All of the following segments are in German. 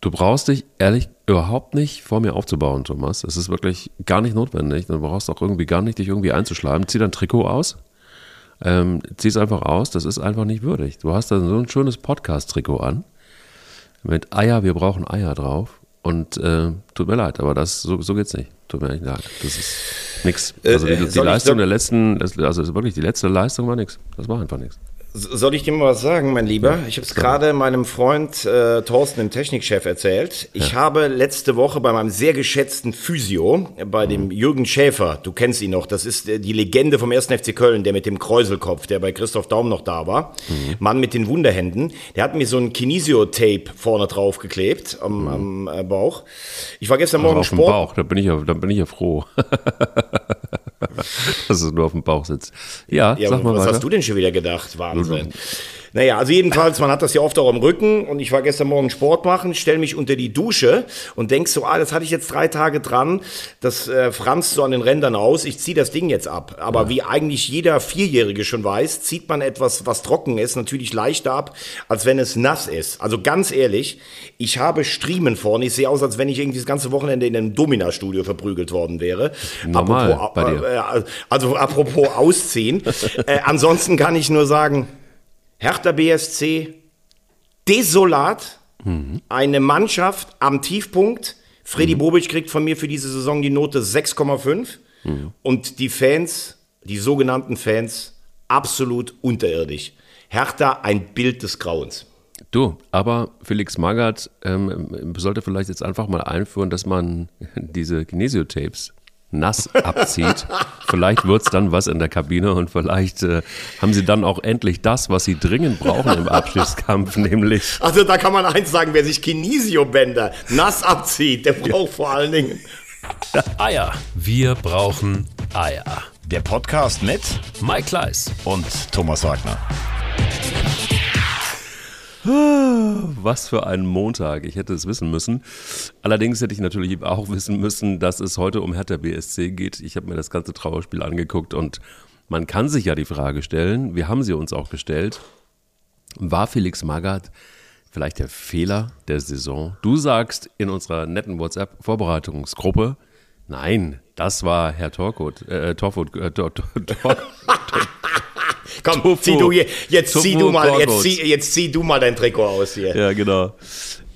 Du brauchst dich ehrlich überhaupt nicht vor mir aufzubauen, Thomas. Es ist wirklich gar nicht notwendig. Du brauchst auch irgendwie gar nicht dich irgendwie einzuschleimen. Zieh dein Trikot aus. Ähm, zieh es einfach aus. Das ist einfach nicht würdig. Du hast da so ein schönes Podcast-Trikot an. Mit Eier, wir brauchen Eier drauf. Und äh, tut mir leid, aber das so, so geht's nicht. Tut mir echt leid. Das ist nix. Also die, die Leistung der letzten, also wirklich die letzte Leistung war nix. Das war einfach nichts. Soll ich dir mal was sagen, mein Lieber? Ich habe es gerade meinem Freund äh, Thorsten, dem Technikchef, erzählt. Ich ja. habe letzte Woche bei meinem sehr geschätzten Physio, bei dem mhm. Jürgen Schäfer, du kennst ihn noch, das ist äh, die Legende vom 1. FC Köln, der mit dem Kräuselkopf, der bei Christoph Daum noch da war. Mhm. Mann mit den Wunderhänden. Der hat mir so ein Kinesio-Tape vorne drauf geklebt am, mhm. am äh, Bauch. Ich war gestern Morgen auf Sport. Bauch, da bin ich ja, da bin ich ja froh. dass es nur auf dem Bauch sitzt. Ja, ja sag mal was weiter. hast du denn schon wieder gedacht? Wahnsinn. Naja, also jedenfalls, man hat das ja oft auch am Rücken und ich war gestern Morgen Sport machen, stelle mich unter die Dusche und denk so, ah, das hatte ich jetzt drei Tage dran, das äh, franzt so an den Rändern aus, ich ziehe das Ding jetzt ab. Aber ja. wie eigentlich jeder Vierjährige schon weiß, zieht man etwas, was trocken ist, natürlich leichter ab, als wenn es nass ist. Also ganz ehrlich, ich habe Striemen vorne, ich sehe aus, als wenn ich irgendwie das ganze Wochenende in einem Domina-Studio verprügelt worden wäre. Normal, apropos, bei dir. Äh, also apropos ausziehen. äh, ansonsten kann ich nur sagen, Hertha BSC desolat, mhm. eine Mannschaft am Tiefpunkt. Freddy mhm. Bobic kriegt von mir für diese Saison die Note 6,5 mhm. und die Fans, die sogenannten Fans, absolut unterirdisch. Hertha ein Bild des Grauens. Du, aber Felix Magath ähm, sollte vielleicht jetzt einfach mal einführen, dass man diese Kinesio-Tapes nass abzieht. vielleicht wird es dann was in der Kabine und vielleicht äh, haben sie dann auch endlich das, was sie dringend brauchen im Abschiedskampf, nämlich. Also da kann man eins sagen, wer sich Kinesio-Bänder nass abzieht, der braucht vor allen Dingen Eier. Wir brauchen Eier. Der Podcast mit Mike Kleiss und Thomas Wagner. Was für ein Montag. Ich hätte es wissen müssen. Allerdings hätte ich natürlich auch wissen müssen, dass es heute um Hertha BSC geht. Ich habe mir das ganze Trauerspiel angeguckt und man kann sich ja die Frage stellen, wir haben sie uns auch gestellt, war Felix Magath vielleicht der Fehler der Saison? Du sagst in unserer netten WhatsApp-Vorbereitungsgruppe, nein, das war Herr Torkot, äh, Torfurt, äh, Tor, Tor, Tor, Komm, Tofu. zieh du jetzt Tofu zieh du mal, jetzt zieh, jetzt zieh du mal dein Trikot aus hier. Ja, genau.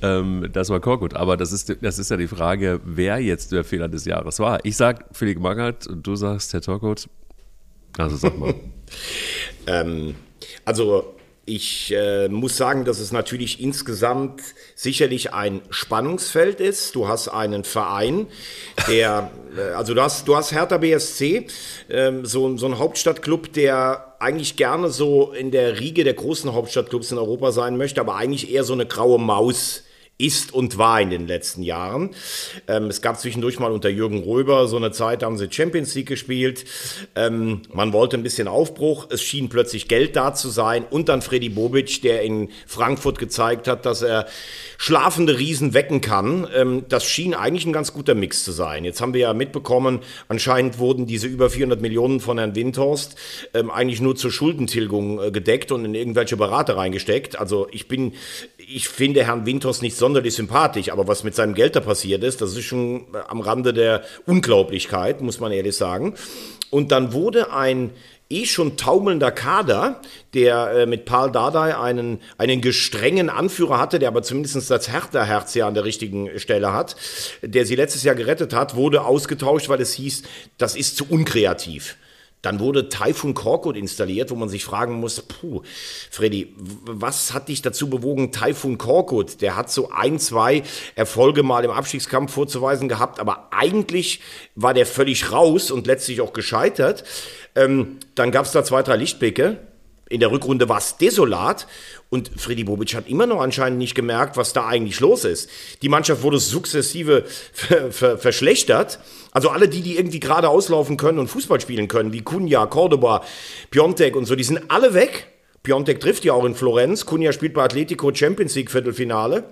Ähm, das war Korkut. Aber das ist, das ist ja die Frage, wer jetzt der Fehler des Jahres war. Ich sag Felix Magath und du sagst Herr Torkut. Also sag mal. ähm, also ich äh, muss sagen, dass es natürlich insgesamt sicherlich ein Spannungsfeld ist. Du hast einen Verein, der, äh, also du hast, du hast Hertha BSC, äh, so, so ein Hauptstadtclub, der eigentlich gerne so in der Riege der großen Hauptstadtclubs in Europa sein möchte, aber eigentlich eher so eine graue Maus ist und war in den letzten Jahren. Ähm, es gab zwischendurch mal unter Jürgen Röber so eine Zeit, da haben sie Champions League gespielt. Ähm, man wollte ein bisschen Aufbruch. Es schien plötzlich Geld da zu sein. Und dann Freddy Bobic, der in Frankfurt gezeigt hat, dass er schlafende Riesen wecken kann. Ähm, das schien eigentlich ein ganz guter Mix zu sein. Jetzt haben wir ja mitbekommen, anscheinend wurden diese über 400 Millionen von Herrn Windhorst ähm, eigentlich nur zur Schuldentilgung äh, gedeckt und in irgendwelche Berater reingesteckt. Also ich bin, ich finde Herrn Windhorst nicht sonderlich sympathisch, aber was mit seinem Geld da passiert ist, das ist schon am Rande der Unglaublichkeit, muss man ehrlich sagen. Und dann wurde ein eh schon taumelnder Kader, der äh, mit Paul Dardai einen, einen gestrengen Anführer hatte, der aber zumindest das Hertha-Herz ja an der richtigen Stelle hat, der sie letztes Jahr gerettet hat, wurde ausgetauscht, weil es hieß, das ist zu unkreativ. Dann wurde Typhoon Korkut installiert, wo man sich fragen muss, puh, Freddy, was hat dich dazu bewogen, Typhoon Korkut? Der hat so ein, zwei Erfolge mal im Abstiegskampf vorzuweisen gehabt, aber eigentlich war der völlig raus und letztlich auch gescheitert. Ähm, dann gab es da zwei, drei Lichtblicke. In der Rückrunde war es desolat und Freddy Bobic hat immer noch anscheinend nicht gemerkt, was da eigentlich los ist. Die Mannschaft wurde sukzessive ver ver verschlechtert. Also alle die, die irgendwie gerade auslaufen können und Fußball spielen können, wie Cunha, Cordoba, Piontek und so, die sind alle weg. Piontek trifft ja auch in Florenz. Cunha spielt bei Atletico Champions League Viertelfinale.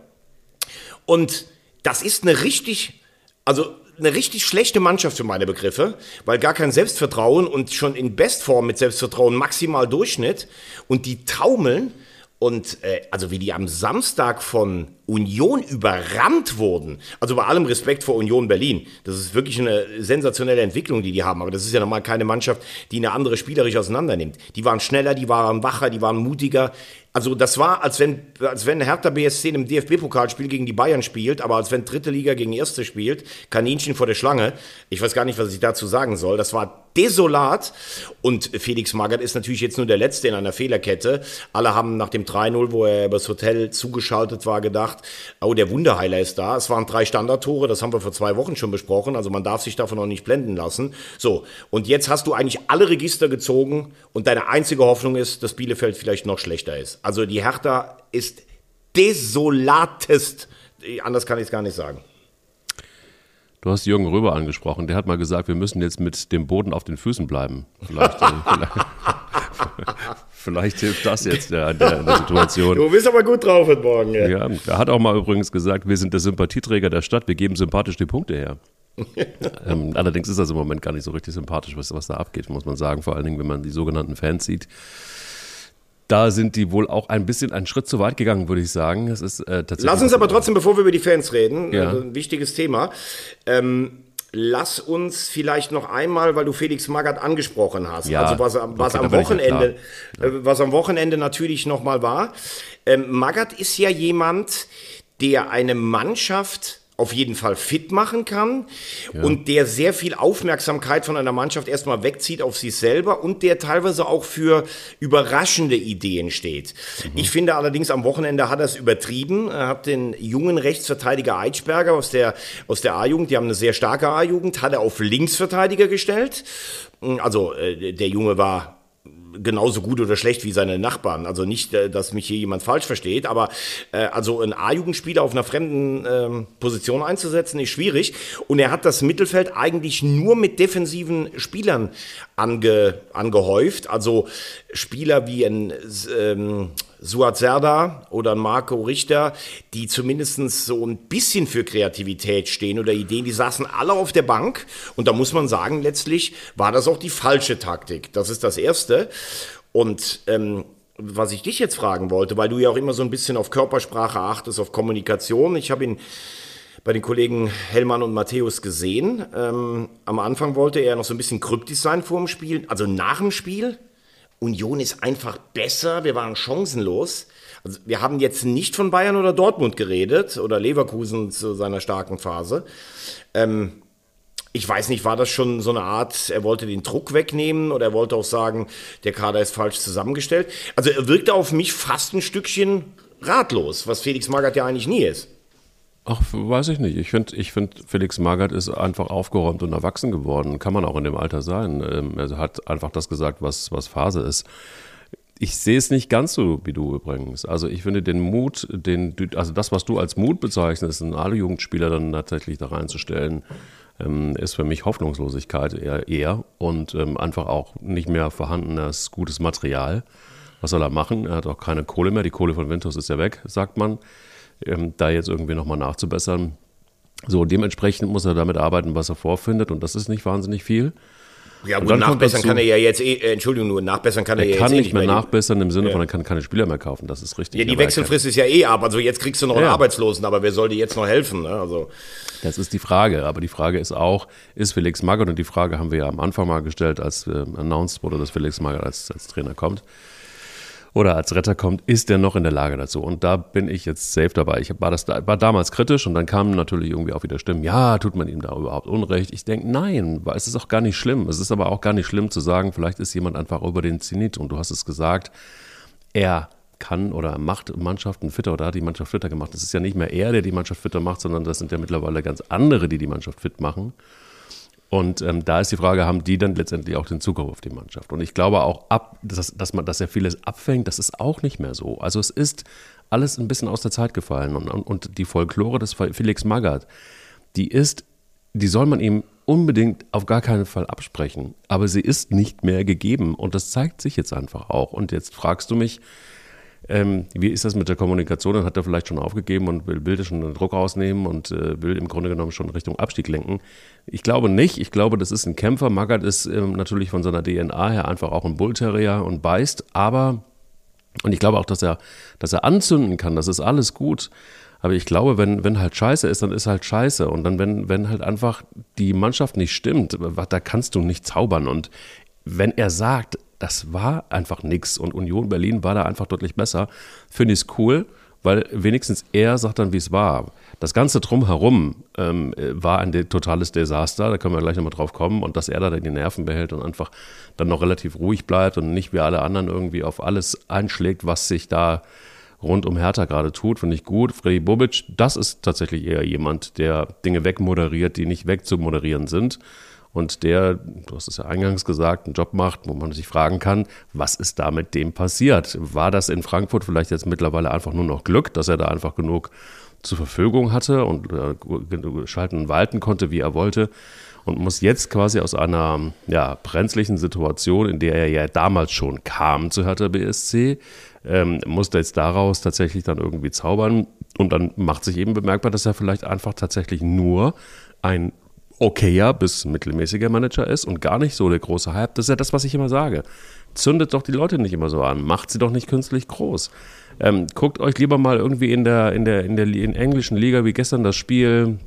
Und das ist eine richtig, also eine richtig schlechte Mannschaft für meine Begriffe, weil gar kein Selbstvertrauen und schon in Bestform mit Selbstvertrauen maximal Durchschnitt und die taumeln und äh, also wie die am Samstag von Union überrannt wurden. Also bei allem Respekt vor Union Berlin. Das ist wirklich eine sensationelle Entwicklung, die die haben. Aber das ist ja nochmal keine Mannschaft, die eine andere spielerisch auseinandernimmt. Die waren schneller, die waren wacher, die waren mutiger. Also das war, als wenn, als wenn Hertha BSC im DFB-Pokalspiel gegen die Bayern spielt, aber als wenn dritte Liga gegen erste spielt, Kaninchen vor der Schlange. Ich weiß gar nicht, was ich dazu sagen soll. Das war desolat. Und Felix Magath ist natürlich jetzt nur der Letzte in einer Fehlerkette. Alle haben nach dem 3-0, wo er übers Hotel zugeschaltet war, gedacht, oh, der Wunderheiler ist da. Es waren drei Standardtore, das haben wir vor zwei Wochen schon besprochen. Also man darf sich davon noch nicht blenden lassen. So, und jetzt hast du eigentlich alle Register gezogen und deine einzige Hoffnung ist, dass Bielefeld vielleicht noch schlechter ist. Also die Hertha ist desolatest. Anders kann ich es gar nicht sagen. Du hast Jürgen Röber angesprochen. Der hat mal gesagt, wir müssen jetzt mit dem Boden auf den Füßen bleiben. Vielleicht, äh, vielleicht, vielleicht hilft das jetzt der, der, der, Situation. Du bist aber gut drauf heute Morgen. Ja. ja, er hat auch mal übrigens gesagt, wir sind der Sympathieträger der Stadt. Wir geben sympathisch die Punkte her. ähm, allerdings ist das im Moment gar nicht so richtig sympathisch, was, was da abgeht, muss man sagen. Vor allen Dingen, wenn man die sogenannten Fans sieht da sind die wohl auch ein bisschen einen Schritt zu weit gegangen, würde ich sagen. Es ist, äh, tatsächlich Lass uns aber trotzdem, bevor wir über die Fans reden, ja. also ein wichtiges Thema. Ähm, lass uns vielleicht noch einmal, weil du Felix Magath angesprochen hast, ja, also was, was okay, am Wochenende, ja äh, was am Wochenende natürlich nochmal war. Ähm, Magath ist ja jemand, der eine Mannschaft auf jeden Fall fit machen kann ja. und der sehr viel Aufmerksamkeit von einer Mannschaft erstmal wegzieht auf sich selber und der teilweise auch für überraschende Ideen steht. Mhm. Ich finde allerdings am Wochenende hat er es übertrieben. Er hat den jungen Rechtsverteidiger Eitschberger aus der, aus der A-Jugend, die haben eine sehr starke A-Jugend, hat er auf Linksverteidiger gestellt. Also äh, der Junge war genauso gut oder schlecht wie seine Nachbarn. Also nicht, äh, dass mich hier jemand falsch versteht, aber äh, also ein A-Jugendspieler auf einer fremden ähm, Position einzusetzen, ist schwierig. Und er hat das Mittelfeld eigentlich nur mit defensiven Spielern ange, angehäuft. Also Spieler wie ein ähm, Suat Serda oder Marco Richter, die zumindest so ein bisschen für Kreativität stehen oder Ideen, die saßen alle auf der Bank. Und da muss man sagen, letztlich war das auch die falsche Taktik. Das ist das Erste. Und ähm, was ich dich jetzt fragen wollte, weil du ja auch immer so ein bisschen auf Körpersprache achtest, auf Kommunikation. Ich habe ihn bei den Kollegen Hellmann und Matthäus gesehen. Ähm, am Anfang wollte er noch so ein bisschen kryptisch sein vor dem Spiel, also nach dem Spiel. Union ist einfach besser, wir waren chancenlos. Also wir haben jetzt nicht von Bayern oder Dortmund geredet oder Leverkusen zu seiner starken Phase. Ähm, ich weiß nicht, war das schon so eine Art, er wollte den Druck wegnehmen oder er wollte auch sagen, der Kader ist falsch zusammengestellt. Also er wirkte auf mich fast ein Stückchen ratlos, was Felix Magath ja eigentlich nie ist. Ach, weiß ich nicht. Ich finde, ich find, Felix Magath ist einfach aufgeräumt und erwachsen geworden. Kann man auch in dem Alter sein. Ähm, er hat einfach das gesagt, was, was Phase ist. Ich sehe es nicht ganz so wie du übrigens. Also ich finde den Mut, den, also das, was du als Mut bezeichnest, einen Alle-Jugendspieler dann tatsächlich da reinzustellen, ähm, ist für mich Hoffnungslosigkeit eher, eher und ähm, einfach auch nicht mehr vorhandenes gutes Material. Was soll er machen? Er hat auch keine Kohle mehr. Die Kohle von Ventus ist ja weg, sagt man ähm, da jetzt irgendwie nochmal nachzubessern. So, dementsprechend muss er damit arbeiten, was er vorfindet und das ist nicht wahnsinnig viel. Ja gut, nachbessern dazu, kann er ja jetzt eh, äh, Entschuldigung, nur nachbessern kann er, er ja kann jetzt eh nicht mehr nachbessern im Sinne ja. von, er kann keine Spieler mehr kaufen, das ist richtig. Ja, die Wechselfrist ist ja eh ab, also jetzt kriegst du noch einen Arbeitslosen, aber wer soll dir jetzt noch helfen? Ne? Also. Das ist die Frage, aber die Frage ist auch, ist Felix Magath, und die Frage haben wir ja am Anfang mal gestellt, als äh, announced wurde, dass Felix Magath als, als Trainer kommt, oder als Retter kommt, ist der noch in der Lage dazu. Und da bin ich jetzt safe dabei. Ich war, das, war damals kritisch und dann kamen natürlich irgendwie auch wieder Stimmen, ja, tut man ihm da überhaupt Unrecht? Ich denke, nein, es ist auch gar nicht schlimm. Es ist aber auch gar nicht schlimm zu sagen, vielleicht ist jemand einfach über den Zenit und du hast es gesagt, er kann oder macht Mannschaften fitter oder hat die Mannschaft fitter gemacht. Es ist ja nicht mehr er, der die Mannschaft fitter macht, sondern das sind ja mittlerweile ganz andere, die die Mannschaft fit machen. Und ähm, da ist die Frage, haben die dann letztendlich auch den Zugriff auf die Mannschaft? Und ich glaube auch ab, dass, dass man, dass er vieles abfängt, das ist auch nicht mehr so. Also es ist alles ein bisschen aus der Zeit gefallen. Und, und die Folklore des Felix Magath, die ist, die soll man ihm unbedingt auf gar keinen Fall absprechen. Aber sie ist nicht mehr gegeben. Und das zeigt sich jetzt einfach auch. Und jetzt fragst du mich, ähm, wie ist das mit der Kommunikation? Dann hat er vielleicht schon aufgegeben und will, will schon den Druck rausnehmen und äh, will im Grunde genommen schon Richtung Abstieg lenken. Ich glaube nicht. Ich glaube, das ist ein Kämpfer. Magath ist ähm, natürlich von seiner DNA her einfach auch ein Bullterrier und beißt, aber, und ich glaube auch, dass er, dass er anzünden kann, das ist alles gut. Aber ich glaube, wenn, wenn halt scheiße ist, dann ist halt scheiße. Und dann, wenn, wenn halt einfach die Mannschaft nicht stimmt, da kannst du nicht zaubern. Und wenn er sagt, das war einfach nichts und Union Berlin war da einfach deutlich besser, finde ich es cool, weil wenigstens er sagt dann, wie es war. Das Ganze drumherum ähm, war ein totales Desaster, da können wir gleich nochmal drauf kommen. Und dass er da die Nerven behält und einfach dann noch relativ ruhig bleibt und nicht wie alle anderen irgendwie auf alles einschlägt, was sich da rund um Hertha gerade tut, finde ich gut. Freddy Bobic, das ist tatsächlich eher jemand, der Dinge wegmoderiert, die nicht wegzumoderieren sind. Und der, du hast es ja eingangs gesagt, einen Job macht, wo man sich fragen kann, was ist da mit dem passiert? War das in Frankfurt vielleicht jetzt mittlerweile einfach nur noch Glück, dass er da einfach genug zur Verfügung hatte und äh, schalten und walten konnte, wie er wollte? und muss jetzt quasi aus einer ja, brenzlichen Situation, in der er ja damals schon kam zu Hertha BSC, ähm, musste jetzt daraus tatsächlich dann irgendwie zaubern. Und dann macht sich eben bemerkbar, dass er vielleicht einfach tatsächlich nur ein okayer bis mittelmäßiger Manager ist und gar nicht so der große Hype. Das ist ja das, was ich immer sage. Zündet doch die Leute nicht immer so an, macht sie doch nicht künstlich groß. Ähm, guckt euch lieber mal irgendwie in der, in der, in der in englischen Liga wie gestern das Spiel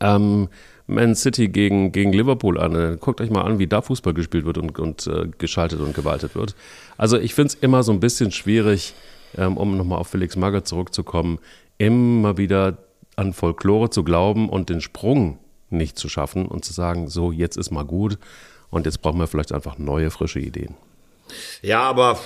ähm, Man City gegen, gegen Liverpool an. Guckt euch mal an, wie da Fußball gespielt wird und, und äh, geschaltet und gewaltet wird. Also ich finde es immer so ein bisschen schwierig, ähm, um nochmal auf Felix Magath zurückzukommen, immer wieder an Folklore zu glauben und den Sprung nicht zu schaffen und zu sagen, so, jetzt ist mal gut und jetzt brauchen wir vielleicht einfach neue, frische Ideen. Ja, aber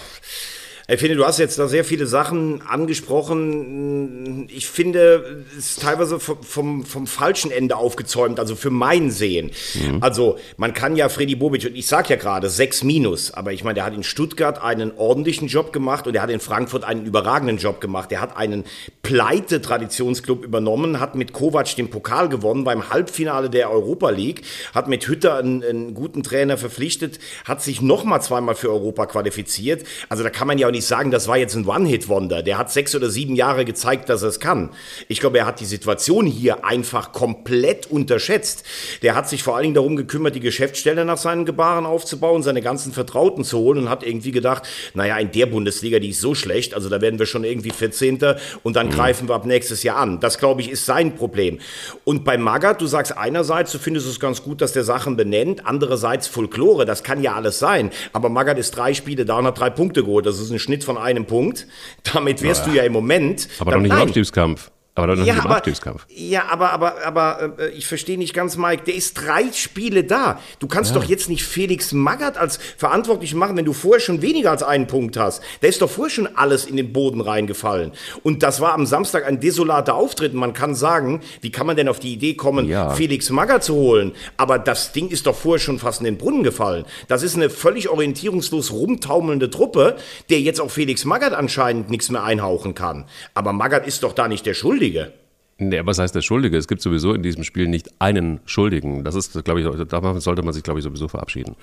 ich finde, du hast jetzt da sehr viele Sachen angesprochen. Ich finde, es ist teilweise vom, vom, vom falschen Ende aufgezäumt, also für mein Sehen. Mhm. Also, man kann ja Freddy Bobic, und ich sag ja gerade, sechs Minus, aber ich meine, der hat in Stuttgart einen ordentlichen Job gemacht und er hat in Frankfurt einen überragenden Job gemacht. Er hat einen Pleite-Traditionsclub übernommen, hat mit Kovac den Pokal gewonnen beim Halbfinale der Europa League, hat mit Hütter einen, einen guten Trainer verpflichtet, hat sich nochmal zweimal für Europa qualifiziert. Also, da kann man ja auch nicht nicht sagen, das war jetzt ein One-Hit-Wonder. Der hat sechs oder sieben Jahre gezeigt, dass er es kann. Ich glaube, er hat die Situation hier einfach komplett unterschätzt. Der hat sich vor allen Dingen darum gekümmert, die Geschäftsstelle nach seinen Gebaren aufzubauen, seine ganzen Vertrauten zu holen und hat irgendwie gedacht, naja, in der Bundesliga, die ist so schlecht, also da werden wir schon irgendwie 14. und dann mhm. greifen wir ab nächstes Jahr an. Das, glaube ich, ist sein Problem. Und bei Magath, du sagst einerseits, du findest es ganz gut, dass der Sachen benennt, andererseits Folklore, das kann ja alles sein. Aber Magath ist drei Spiele da und hat drei Punkte geholt. Das ist ein Schnitt von einem Punkt. Damit wärst ja. du ja im Moment. Aber doch nicht im Abstiegskampf. Aber dann ja, aber, ja, aber, aber, aber äh, ich verstehe nicht ganz, Mike. Der ist drei Spiele da. Du kannst ja. doch jetzt nicht Felix Magath als verantwortlich machen, wenn du vorher schon weniger als einen Punkt hast. Da ist doch vorher schon alles in den Boden reingefallen. Und das war am Samstag ein desolater Auftritt. Man kann sagen, wie kann man denn auf die Idee kommen, ja. Felix Magath zu holen? Aber das Ding ist doch vorher schon fast in den Brunnen gefallen. Das ist eine völlig orientierungslos rumtaumelnde Truppe, der jetzt auch Felix Magath anscheinend nichts mehr einhauchen kann. Aber Magath ist doch da nicht der Schuldige. Schuldige. Nee, was heißt der Schuldige? Es gibt sowieso in diesem Spiel nicht einen Schuldigen. Das ist, glaube ich, davon sollte man sich, glaube ich, sowieso verabschieden.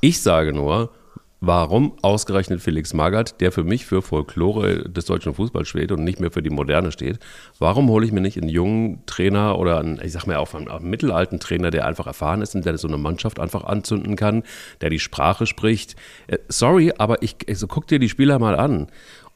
Ich sage nur, warum ausgerechnet Felix Magath, der für mich für Folklore des deutschen Fußballs steht und nicht mehr für die Moderne steht, warum hole ich mir nicht einen jungen Trainer oder einen, ich sag mal auch einen, einen mittelalten Trainer, der einfach erfahren ist und der so eine Mannschaft einfach anzünden kann, der die Sprache spricht? Äh, sorry, aber ich, also guck dir die Spieler mal an.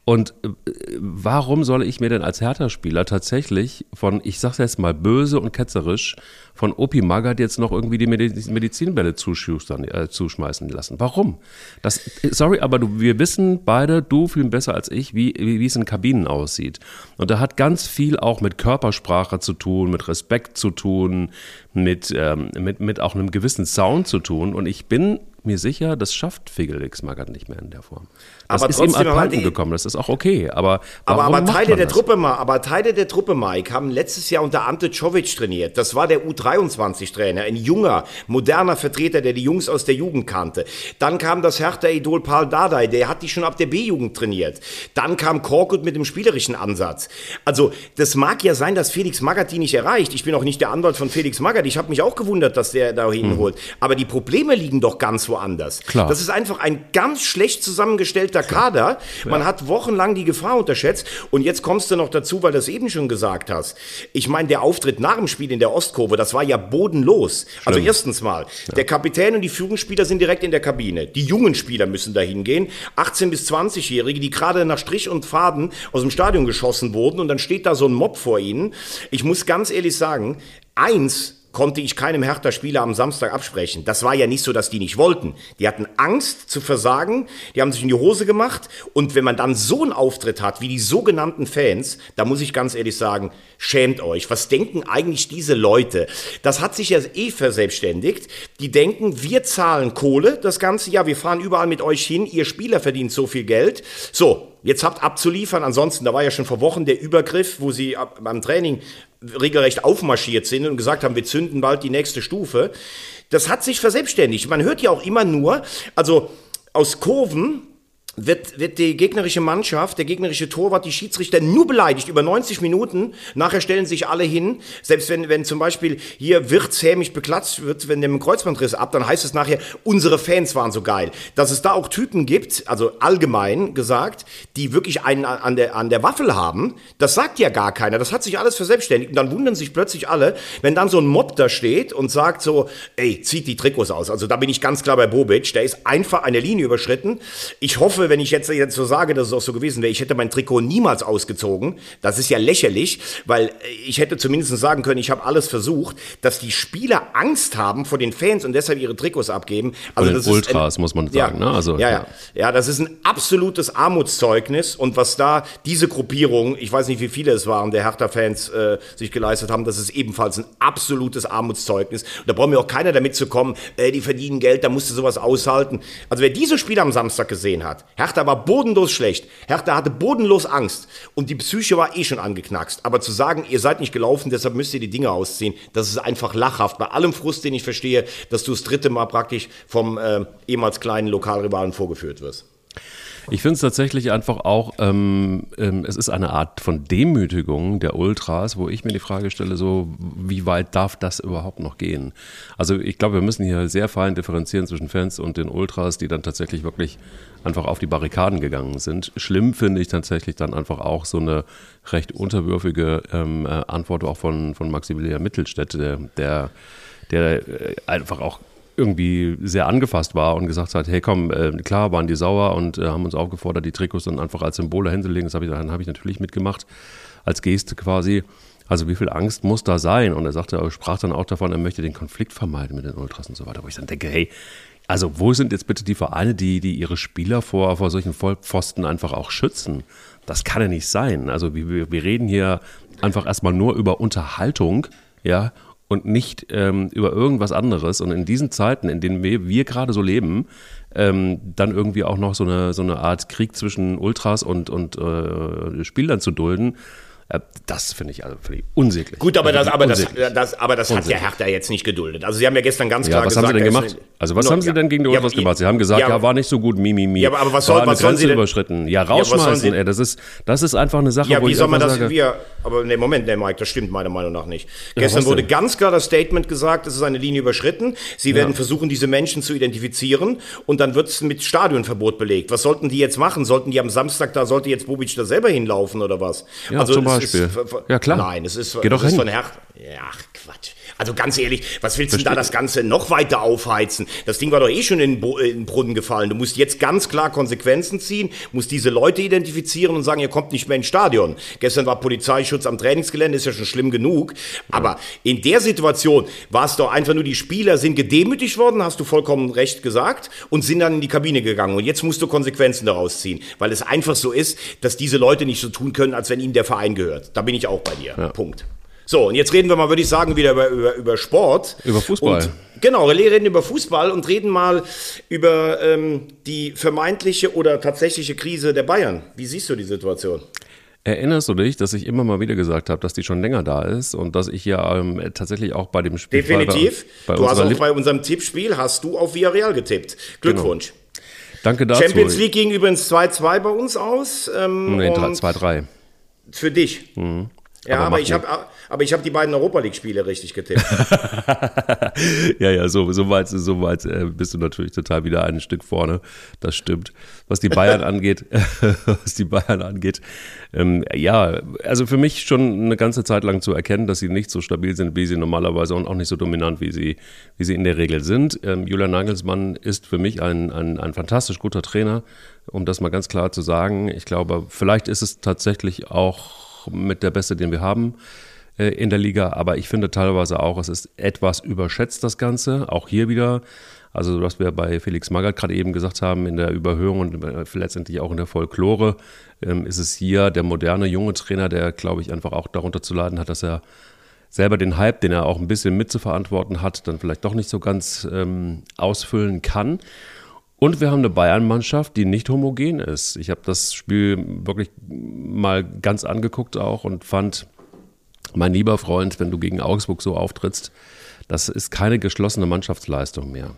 Und äh, warum soll ich mir denn als Hertha-Spieler tatsächlich von, ich sag's jetzt mal böse und ketzerisch, von Opi Magath jetzt noch irgendwie die Medizinbälle zuschustern, äh, zuschmeißen lassen? Warum? Das, sorry, aber du, wir wissen beide, du viel besser als ich, wie, wie es in Kabinen aussieht. Und da hat ganz viel auch mit Körpersprache zu tun, mit Respekt zu tun, mit, ähm, mit, mit auch einem gewissen Sound zu tun. Und ich bin mir sicher, das schafft Felix Magath nicht mehr in der Form. Das aber ist ihm abhanden gekommen, das ist auch okay. Aber, aber, aber Teile der das? Truppe, aber Teile der Truppe, Mike, haben letztes Jahr unter Ante Czovic trainiert. Das war der U23-Trainer, ein junger, moderner Vertreter, der die Jungs aus der Jugend kannte. Dann kam das Hertha-Idol Paul Dardai, der hat die schon ab der B-Jugend trainiert. Dann kam Korkut mit dem spielerischen Ansatz. Also, das mag ja sein, dass Felix Magath die nicht erreicht. Ich bin auch nicht der Anwalt von Felix Magath. Ich habe mich auch gewundert, dass der da hinholt. Mhm. Aber die Probleme liegen doch ganz woanders. Klar. Das ist einfach ein ganz schlecht zusammengestellter Kader. Man hat wochenlang die Gefahr unterschätzt. Und jetzt kommst du noch dazu, weil du es eben schon gesagt hast. Ich meine, der Auftritt nach dem Spiel in der Ostkurve, das war ja bodenlos. Also erstens mal, der Kapitän und die Führungsspieler sind direkt in der Kabine. Die jungen Spieler müssen da hingehen. 18- bis 20-Jährige, die gerade nach Strich und Faden aus dem Stadion geschossen wurden. Und dann steht da so ein Mob vor ihnen. Ich muss ganz ehrlich sagen, eins konnte ich keinem Hertha-Spieler am Samstag absprechen. Das war ja nicht so, dass die nicht wollten. Die hatten Angst zu versagen, die haben sich in die Hose gemacht und wenn man dann so einen Auftritt hat wie die sogenannten Fans, da muss ich ganz ehrlich sagen, schämt euch. Was denken eigentlich diese Leute? Das hat sich ja eh verselbstständigt. Die denken, wir zahlen Kohle das ganze Jahr, wir fahren überall mit euch hin, ihr Spieler verdient so viel Geld. So, jetzt habt abzuliefern. Ansonsten, da war ja schon vor Wochen der Übergriff, wo sie beim Training regelrecht aufmarschiert sind und gesagt haben, wir zünden bald die nächste Stufe. Das hat sich verselbstständigt. Man hört ja auch immer nur, also aus Kurven wird, wird die gegnerische Mannschaft, der gegnerische Torwart, die Schiedsrichter nur beleidigt über 90 Minuten. Nachher stellen sich alle hin. Selbst wenn, wenn zum Beispiel hier Wirtz hämisch beklatscht wird, wenn dem Kreuzbandriss ab, dann heißt es nachher, unsere Fans waren so geil. Dass es da auch Typen gibt, also allgemein gesagt, die wirklich einen an der, an der Waffel haben, das sagt ja gar keiner. Das hat sich alles verselbstständigt. Und dann wundern sich plötzlich alle, wenn dann so ein Mob da steht und sagt so, ey, zieht die Trikots aus. Also da bin ich ganz klar bei Bobic. Der ist einfach eine Linie überschritten. Ich hoffe, wenn ich jetzt, jetzt so sage, dass es auch so gewesen wäre, ich hätte mein Trikot niemals ausgezogen. Das ist ja lächerlich, weil ich hätte zumindest sagen können, ich habe alles versucht, dass die Spieler Angst haben vor den Fans und deshalb ihre Trikots abgeben. Also das ist Ultras, muss man sagen, Ja, ne? Also, ja, ja. ja. Ja, das ist ein absolutes Armutszeugnis und was da diese Gruppierung, ich weiß nicht, wie viele es waren, der Hertha-Fans äh, sich geleistet haben, das ist ebenfalls ein absolutes Armutszeugnis. Und da braucht mir auch keiner damit zu kommen, äh, die verdienen Geld, da musst du sowas aushalten. Also wer diese Spiele am Samstag gesehen hat, Hertha war bodenlos schlecht, Hertha hatte bodenlos Angst und die Psyche war eh schon angeknackst. Aber zu sagen, ihr seid nicht gelaufen, deshalb müsst ihr die Dinge ausziehen, das ist einfach lachhaft. Bei allem Frust, den ich verstehe, dass du das dritte Mal praktisch vom äh, ehemals kleinen Lokalrivalen vorgeführt wirst. Ich finde es tatsächlich einfach auch, ähm, ähm, es ist eine Art von Demütigung der Ultras, wo ich mir die Frage stelle, so wie weit darf das überhaupt noch gehen? Also ich glaube, wir müssen hier sehr fein differenzieren zwischen Fans und den Ultras, die dann tatsächlich wirklich einfach auf die Barrikaden gegangen sind. Schlimm finde ich tatsächlich dann einfach auch so eine recht unterwürfige ähm, äh, Antwort auch von, von Maximilian Mittelstädt, der, der, äh, einfach auch irgendwie sehr angefasst war und gesagt hat, hey komm, äh, klar waren die sauer und äh, haben uns aufgefordert, die Trikots dann einfach als Symbole hinzulegen. Das habe ich, dann habe ich natürlich mitgemacht, als Geste quasi. Also wie viel Angst muss da sein? Und er sagte, er sprach dann auch davon, er möchte den Konflikt vermeiden mit den Ultras und so weiter. Wo ich dann denke, hey, also wo sind jetzt bitte die Vereine, die, die ihre Spieler vor, vor solchen Vollpfosten einfach auch schützen? Das kann ja nicht sein. Also wir, wir reden hier einfach erstmal nur über Unterhaltung, ja, und nicht ähm, über irgendwas anderes. Und in diesen Zeiten, in denen wir, wir gerade so leben, ähm, dann irgendwie auch noch so eine, so eine Art Krieg zwischen Ultras und, und äh, Spielern zu dulden, das finde ich also völlig unsäglich. Gut, aber das, Also aber das, unsäglich. das, aber das hat ja Unsäglich. Hertha jetzt nicht geduldet. Also sie haben ja gestern ganz Ja, klar was gesagt, haben sie denn gemacht? Also was No, haben sie ja. denn gegen die Ja, Ultras aber- gemacht? Sie haben gesagt, ja, aber- war nicht so gut, mi, mi, mi. Ja, aber- aber was soll- was sollen sie denn- überschritten. Ja, was rausschmeißen, ey, das ist, das ist einfach eine Sache, Ja, wo wie soll man das, sage, wir, aber ne, Moment, ne, Mike, das stimmt meiner Meinung nach nicht. Gestern was wurde ganz klar das Statement gesagt, es ist eine Linie überschritten. Sie werden versuchen, diese Menschen zu identifizieren und dann wird es mit Stadionverbot belegt. Was sollten die jetzt machen? Sollten die am Samstag da, sollte jetzt Bobic da selber hinlaufen oder was? Ja, es Beispiel. Ist, Ja, klar. Nein, es ist, Geh doch es ist hin. von. Ja, ach, Quatsch. Also ganz ehrlich, was willst du da das Ganze noch weiter aufheizen? Das Ding war doch eh schon in den, Bo in den Brunnen gefallen. Du musst jetzt ganz klar Konsequenzen ziehen, musst diese Leute identifizieren und sagen, ihr kommt nicht mehr ins Stadion. Gestern war Polizeischutz am Trainingsgelände, ist ja schon schlimm genug. Aber in der Situation war es doch einfach nur, die Spieler sind gedemütigt worden, hast du vollkommen recht gesagt, und sind dann in die Kabine gegangen. Und jetzt musst du Konsequenzen daraus ziehen, weil es einfach so ist, dass diese Leute nicht so tun können, als wenn ihnen der Verein gehört. Da bin ich auch bei dir. Punkt. So, und jetzt reden wir mal, würde ich sagen, wieder über, über, über Sport. Über Fußball. Und, genau, wir reden über Fußball und reden mal über ähm, die vermeintliche oder tatsächliche Krise der Bayern. Wie siehst du die Situation? Erinnerst du dich, dass ich immer mal wieder gesagt habe, dass die schon länger da ist und dass ich ja ähm, tatsächlich auch bei dem Spiel Definitiv. bei, bei du hast auch Lip- bei unserem Tippspiel hast du auf Villarreal getippt. Glückwunsch. Danke dazu. Champions League ging übrigens 2-2 bei uns aus. Ähm, Nee, und 2-3. Für dich. Ja, aber, aber ich habe aber ich habe die beiden Europa League Spiele richtig getippt. ja, ja, so, so weit, so weit äh, bist du natürlich total wieder ein Stück vorne. Das stimmt. Was die Bayern angeht, was die Bayern angeht, ähm, ja, also für mich schon eine ganze Zeit lang zu erkennen, dass sie nicht so stabil sind, wie sie normalerweise und auch nicht so dominant, wie sie, wie sie in der Regel sind. Ähm, Julian Nagelsmann ist für mich ein, ein, ein fantastisch guter Trainer, um das mal ganz klar zu sagen. Ich glaube, vielleicht ist es tatsächlich auch mit der Beste, den wir haben äh, in der Liga. Aber ich finde teilweise auch, es ist etwas überschätzt, das Ganze. Auch hier wieder. Also, was wir bei Felix Magath gerade eben gesagt haben, in der Überhöhung und äh, letztendlich auch in der Folklore, ähm, ist es hier der moderne junge Trainer, der, glaube ich, einfach auch darunter zu leiden hat, dass er selber den Hype, den er auch ein bisschen mitzuverantworten hat, dann vielleicht doch nicht so ganz ähm, ausfüllen kann. Und wir haben eine Bayern-Mannschaft, die nicht homogen ist. Ich habe das Spiel wirklich mal ganz angeguckt auch und fand, mein lieber Freund, wenn du gegen Augsburg so auftrittst, das ist keine geschlossene Mannschaftsleistung mehr.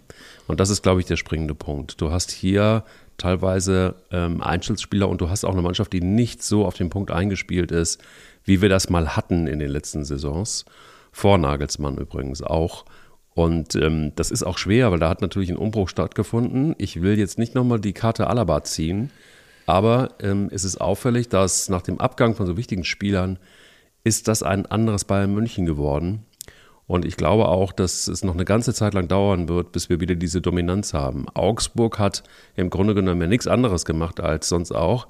Und das ist, glaube ich, der springende Punkt. Du hast hier teilweise ähm, Einzelspieler und du hast auch eine Mannschaft, die nicht so auf den Punkt eingespielt ist, wie wir das mal hatten in den letzten Saisons. Vor Nagelsmann übrigens auch. Und ähm, das ist auch schwer, weil da hat natürlich ein Umbruch stattgefunden. Ich will jetzt nicht nochmal die Karte Alaba ziehen, aber ähm, es ist auffällig, dass nach dem Abgang von so wichtigen Spielern ist das ein anderes Bayern München geworden. Und ich glaube auch, dass es noch eine ganze Zeit lang dauern wird, bis wir wieder diese Dominanz haben. Augsburg hat im Grunde genommen ja nichts anderes gemacht als sonst auch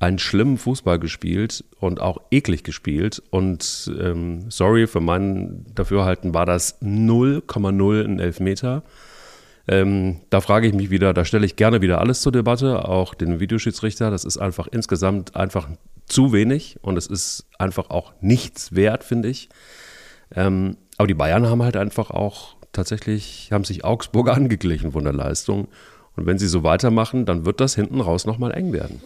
einen schlimmen Fußball gespielt und auch eklig gespielt. Und ähm, sorry, für meinen Dafürhalten war das 0,0 ein Elfmeter. Ähm, da frage ich mich wieder, da stelle ich gerne wieder alles zur Debatte, auch den Videoschiedsrichter. Das ist einfach insgesamt einfach zu wenig und es ist einfach auch nichts wert, finde ich. Ähm, aber die Bayern haben halt einfach auch tatsächlich, haben sich Augsburg angeglichen von der Leistung. Und wenn sie so weitermachen, dann wird das hinten raus nochmal eng werden.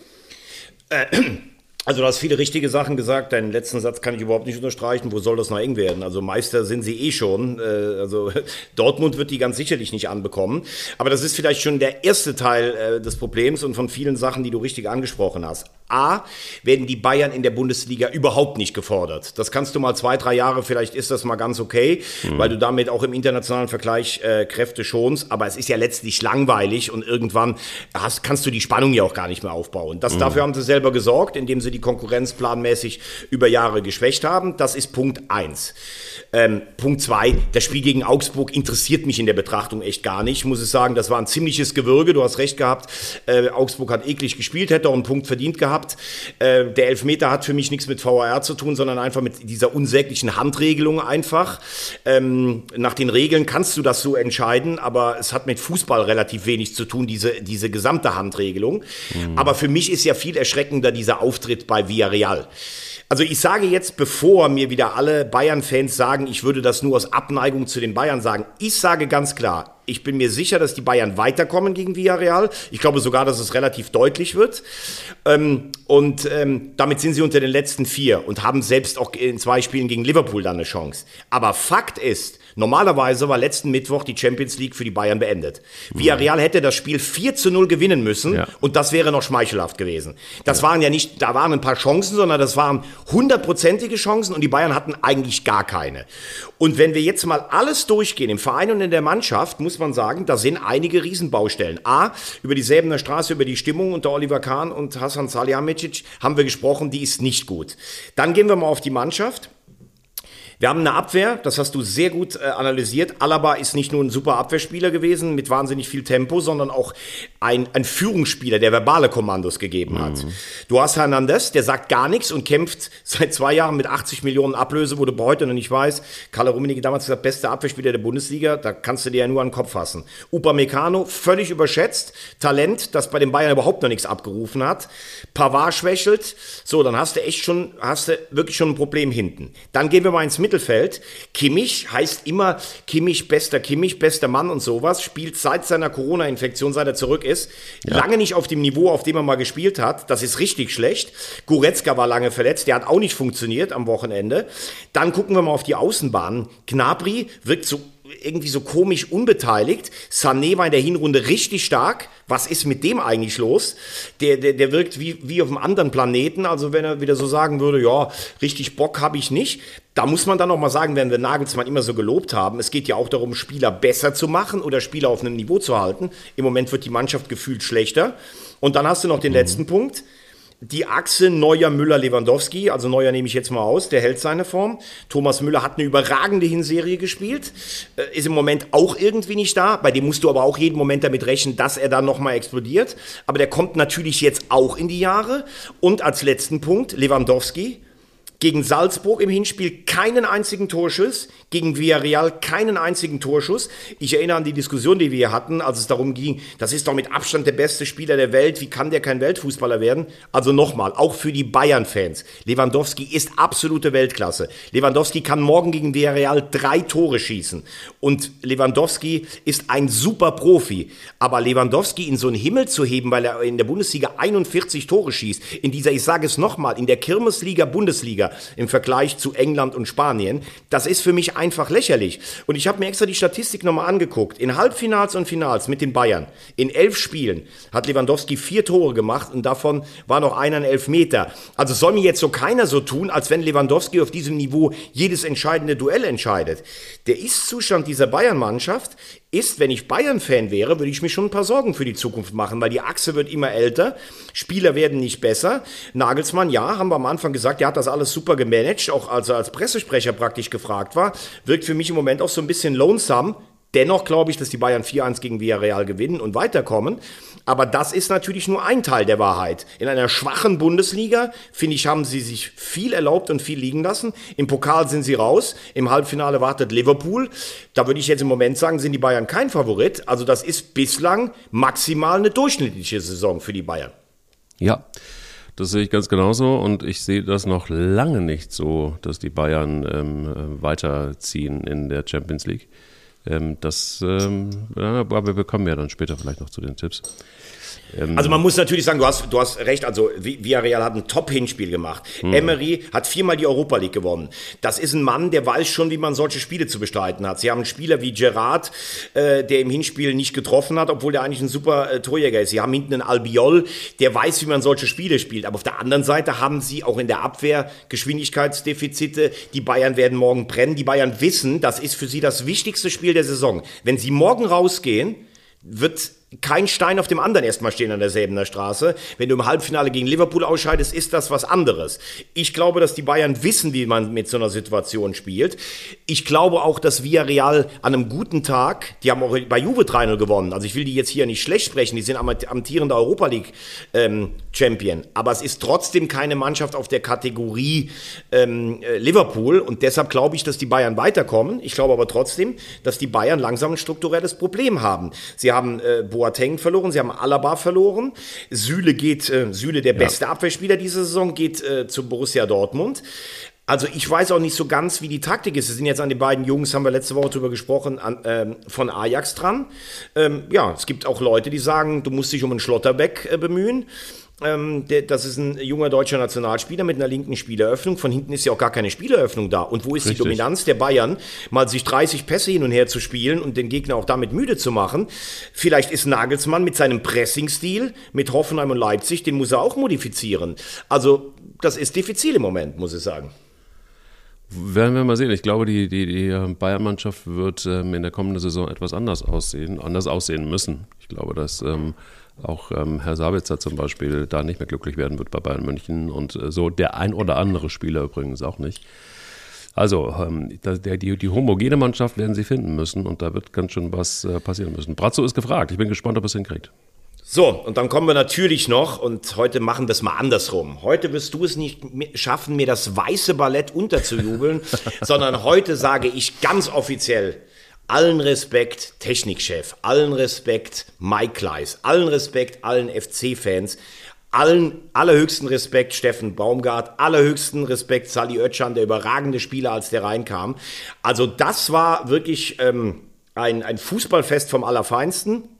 äh, also du hast viele richtige Sachen gesagt. Deinen letzten Satz kann ich überhaupt nicht unterstreichen. Wo soll das noch eng werden? Also Meister sind sie eh schon. Äh, also Dortmund wird die ganz sicherlich nicht anbekommen. Aber das ist vielleicht schon der erste Teil äh, des Problems und von vielen Sachen, die du richtig angesprochen hast. A, werden die Bayern in der Bundesliga überhaupt nicht gefordert. Das kannst du mal zwei, drei Jahre, vielleicht ist das mal ganz okay, mhm. weil du damit auch im internationalen Vergleich äh, Kräfte schonst. Aber es ist ja letztlich langweilig und irgendwann hast, kannst du die Spannung ja auch gar nicht mehr aufbauen. Das, mhm. Dafür haben sie selber gesorgt, indem sie die Konkurrenz planmäßig über Jahre geschwächt haben. Das ist Punkt eins. Ähm, Punkt zwei, das Spiel gegen Augsburg interessiert mich in der Betrachtung echt gar nicht. Ich muss ich sagen, das war ein ziemliches Gewürge. Du hast recht gehabt. Äh, Augsburg hat eklig gespielt, hätte auch einen Punkt verdient gehabt. Äh, der Elfmeter hat für mich nichts mit VAR zu tun, sondern einfach mit dieser unsäglichen Handregelung einfach. Ähm, nach den Regeln kannst du das so entscheiden, aber es hat mit Fußball relativ wenig zu tun, diese, diese gesamte Handregelung. Mhm. Aber für mich ist ja viel erschreckender dieser Auftritt bei Villarreal. Also ich sage jetzt, bevor mir wieder alle Bayern-Fans sagen, ich würde das nur aus Abneigung zu den Bayern sagen, ich sage ganz klar, ich bin mir sicher, dass die Bayern weiterkommen gegen Villarreal. Ich glaube sogar, dass es relativ deutlich wird. Ähm, und ähm, damit sind sie unter den letzten vier und haben selbst auch in zwei Spielen gegen Liverpool dann eine Chance. Aber Fakt ist, Normalerweise war letzten Mittwoch die Champions League für die Bayern beendet. Villarreal hätte das Spiel 4 zu 0 gewinnen müssen ja. und das wäre noch schmeichelhaft gewesen. Das ja. waren ja nicht, da waren ein paar Chancen, sondern das waren hundertprozentige Chancen und die Bayern hatten eigentlich gar keine. Und wenn wir jetzt mal alles durchgehen, im Verein und in der Mannschaft, muss man sagen, da sind einige Riesenbaustellen. A, über die Säbener Straße, über die Stimmung unter Oliver Kahn und Hasan Salihamidzic haben wir gesprochen, die ist nicht gut. Dann gehen wir mal auf die Mannschaft. Wir haben eine Abwehr, das hast du sehr gut äh, analysiert. Alaba ist nicht nur ein super Abwehrspieler gewesen mit wahnsinnig viel Tempo, sondern auch ein, ein Führungsspieler, der verbale Kommandos gegeben hat. Mhm. Du hast Hernandez, der sagt gar nichts und kämpft seit zwei Jahren mit 80 Millionen Ablöse, wo du heute noch nicht weißt. Kalle Rummenigge damals gesagt, bester Abwehrspieler der Bundesliga, da kannst du dir ja nur an den Kopf fassen. Upamecano, völlig überschätzt. Talent, das bei den Bayern überhaupt noch nichts abgerufen hat. Pavard schwächelt. So, dann hast du echt schon, hast du wirklich schon ein Problem hinten. Dann gehen wir mal ins Mittel Mittelfeld. Kimmich heißt immer Kimmich, bester Kimmich, bester Mann und sowas. Spielt seit seiner Corona-Infektion, seit er zurück ist, ja. lange nicht auf dem Niveau, auf dem er mal gespielt hat. Das ist richtig schlecht. Goretzka war lange verletzt, der hat auch nicht funktioniert am Wochenende. Dann gucken wir mal auf die Außenbahnen. Gnabry wirkt so irgendwie so komisch unbeteiligt. Sané war in der Hinrunde richtig stark. Was ist mit dem eigentlich los? Der, der, der wirkt wie, wie auf einem anderen Planeten. Also wenn er wieder so sagen würde, ja, richtig Bock habe ich nicht. Da muss man dann noch mal sagen, wenn wir Nagelsmann immer so gelobt haben, es geht ja auch darum, Spieler besser zu machen oder Spieler auf einem Niveau zu halten. Im Moment wird die Mannschaft gefühlt schlechter. Und dann hast du noch den mhm. letzten Punkt die Achse Neuer, Müller, Lewandowski, also Neuer nehme ich jetzt mal aus, der hält seine Form. Thomas Müller hat eine überragende Hinserie gespielt, äh, ist im Moment auch irgendwie nicht da. Bei dem musst du aber auch jeden Moment damit rechnen, dass er dann nochmal explodiert. Aber der kommt natürlich jetzt auch in die Jahre. Und als letzten Punkt Lewandowski gegen Salzburg im Hinspiel keinen einzigen Torschuss, gegen Villarreal keinen einzigen Torschuss. Ich erinnere an die Diskussion, die wir hatten, als es darum ging, das ist doch mit Abstand der beste Spieler der Welt, wie kann der kein Weltfußballer werden? Also nochmal, auch für die Bayern-Fans, Lewandowski ist absolute Weltklasse. Lewandowski kann morgen gegen Villarreal drei Tore schießen und Lewandowski ist ein super Profi. Aber Lewandowski in so einen Himmel zu heben, weil er in der Bundesliga 41 Tore schießt, in dieser, ich sage es nochmal, in der Kirmesliga Bundesliga, im Vergleich zu England und Spanien. Das ist für mich einfach lächerlich. Und ich habe mir extra die Statistik nochmal angeguckt. In Halbfinals und Finals mit den Bayern, in elf Spielen hat Lewandowski vier Tore gemacht und davon war noch einer ein Elfmeter. Also soll mir jetzt so keiner so tun, als wenn Lewandowski auf diesem Niveau jedes entscheidende Duell entscheidet. Der Ist-Zustand dieser Bayern-Mannschaft ist, wenn ich Bayern-Fan wäre, würde ich mir schon ein paar Sorgen für die Zukunft machen, weil die Achse wird immer älter, Spieler werden nicht besser. Nagelsmann, ja, haben wir am Anfang gesagt, der hat das alles super gemanagt, auch als er als Pressesprecher praktisch gefragt war, wirkt für mich im Moment auch so ein bisschen lonesome. Dennoch glaube ich, dass die Bayern 4-1 gegen Villarreal gewinnen und weiterkommen. Aber das ist natürlich nur ein Teil der Wahrheit. In einer schwachen Bundesliga, finde ich, haben sie sich viel erlaubt und viel liegen lassen. Im Pokal sind sie raus. Im Halbfinale wartet Liverpool. Da würde ich jetzt im Moment sagen, sind die Bayern kein Favorit. Also das ist bislang maximal eine durchschnittliche Saison für die Bayern. Ja. Das sehe ich ganz genauso und ich sehe das noch lange nicht so, dass die Bayern ähm, weiterziehen in der Champions League. Ähm, das, ähm, aber wir kommen ja dann später vielleicht noch zu den Tipps. Ähm also man muss natürlich sagen, du hast, du hast recht, also Villarreal hat ein Top-Hinspiel gemacht. Mhm. Emery hat viermal die Europa League gewonnen. Das ist ein Mann, der weiß schon, wie man solche Spiele zu bestreiten hat. Sie haben einen Spieler wie Gerard, äh, der im Hinspiel nicht getroffen hat, obwohl der eigentlich ein super äh, Torjäger ist. Sie haben hinten einen Albiol, der weiß, wie man solche Spiele spielt. Aber auf der anderen Seite haben sie auch in der Abwehr Geschwindigkeitsdefizite. Die Bayern werden morgen brennen. Die Bayern wissen, das ist für sie das wichtigste Spiel der Saison. Wenn sie morgen rausgehen, wird kein Stein auf dem anderen erstmal stehen an derselben Straße. Wenn du im Halbfinale gegen Liverpool ausscheidest, ist das was anderes. Ich glaube, dass die Bayern wissen, wie man mit so einer Situation spielt. Ich glaube auch, dass Villarreal an einem guten Tag, die haben auch bei Juve 3 gewonnen, also ich will die jetzt hier nicht schlecht sprechen, die sind amtierender Europa League ähm, Champion, aber es ist trotzdem keine Mannschaft auf der Kategorie ähm, äh, Liverpool und deshalb glaube ich, dass die Bayern weiterkommen. Ich glaube aber trotzdem, dass die Bayern langsam ein strukturelles Problem haben. Sie haben äh, Boateng verloren, sie haben Alaba verloren. Süle geht, äh, Süle, der ja. beste Abwehrspieler dieser Saison, geht äh, zu Borussia Dortmund. Also ich weiß auch nicht so ganz, wie die Taktik ist. Es sind jetzt an die beiden Jungs, haben wir letzte Woche drüber gesprochen, an, ähm, von Ajax dran. Ähm, ja, es gibt auch Leute, die sagen, du musst dich um einen Schlotterbeck äh, bemühen. Ähm, das ist ein junger deutscher Nationalspieler mit einer linken Spieleröffnung. Von hinten ist ja auch gar keine Spieleröffnung da. Und wo ist Richtig. die Dominanz der Bayern, mal sich 30 Pässe hin und her zu spielen und den Gegner auch damit müde zu machen? Vielleicht ist Nagelsmann mit seinem Pressingstil mit Hoffenheim und Leipzig, den muss er auch modifizieren. Also, das ist diffizil im Moment, muss ich sagen. Werden wir mal sehen. Ich glaube, die, die, die Bayern-Mannschaft wird ähm, in der kommenden Saison etwas anders aussehen, anders aussehen müssen. Ich glaube, dass ähm, auch ähm, Herr Sabitzer zum Beispiel da nicht mehr glücklich werden wird bei Bayern München und äh, so der ein oder andere Spieler übrigens auch nicht. Also, ähm, der, die, die homogene Mannschaft werden sie finden müssen und da wird ganz schön was äh, passieren müssen. Brazzo ist gefragt. Ich bin gespannt, ob er es hinkriegt. So, und dann kommen wir natürlich noch, und heute machen wir es mal andersrum. Heute wirst du es nicht schaffen, mir das weiße Ballett unterzujubeln, sondern heute sage ich ganz offiziell, allen Respekt Technikchef, allen Respekt Mike Kleiss, allen Respekt allen FC-Fans, allen allerhöchsten Respekt Steffen Baumgart, allerhöchsten Respekt Sally Oetschan, der überragende Spieler, als der reinkam. Also das war wirklich ähm, ein, ein Fußballfest vom Allerfeinsten.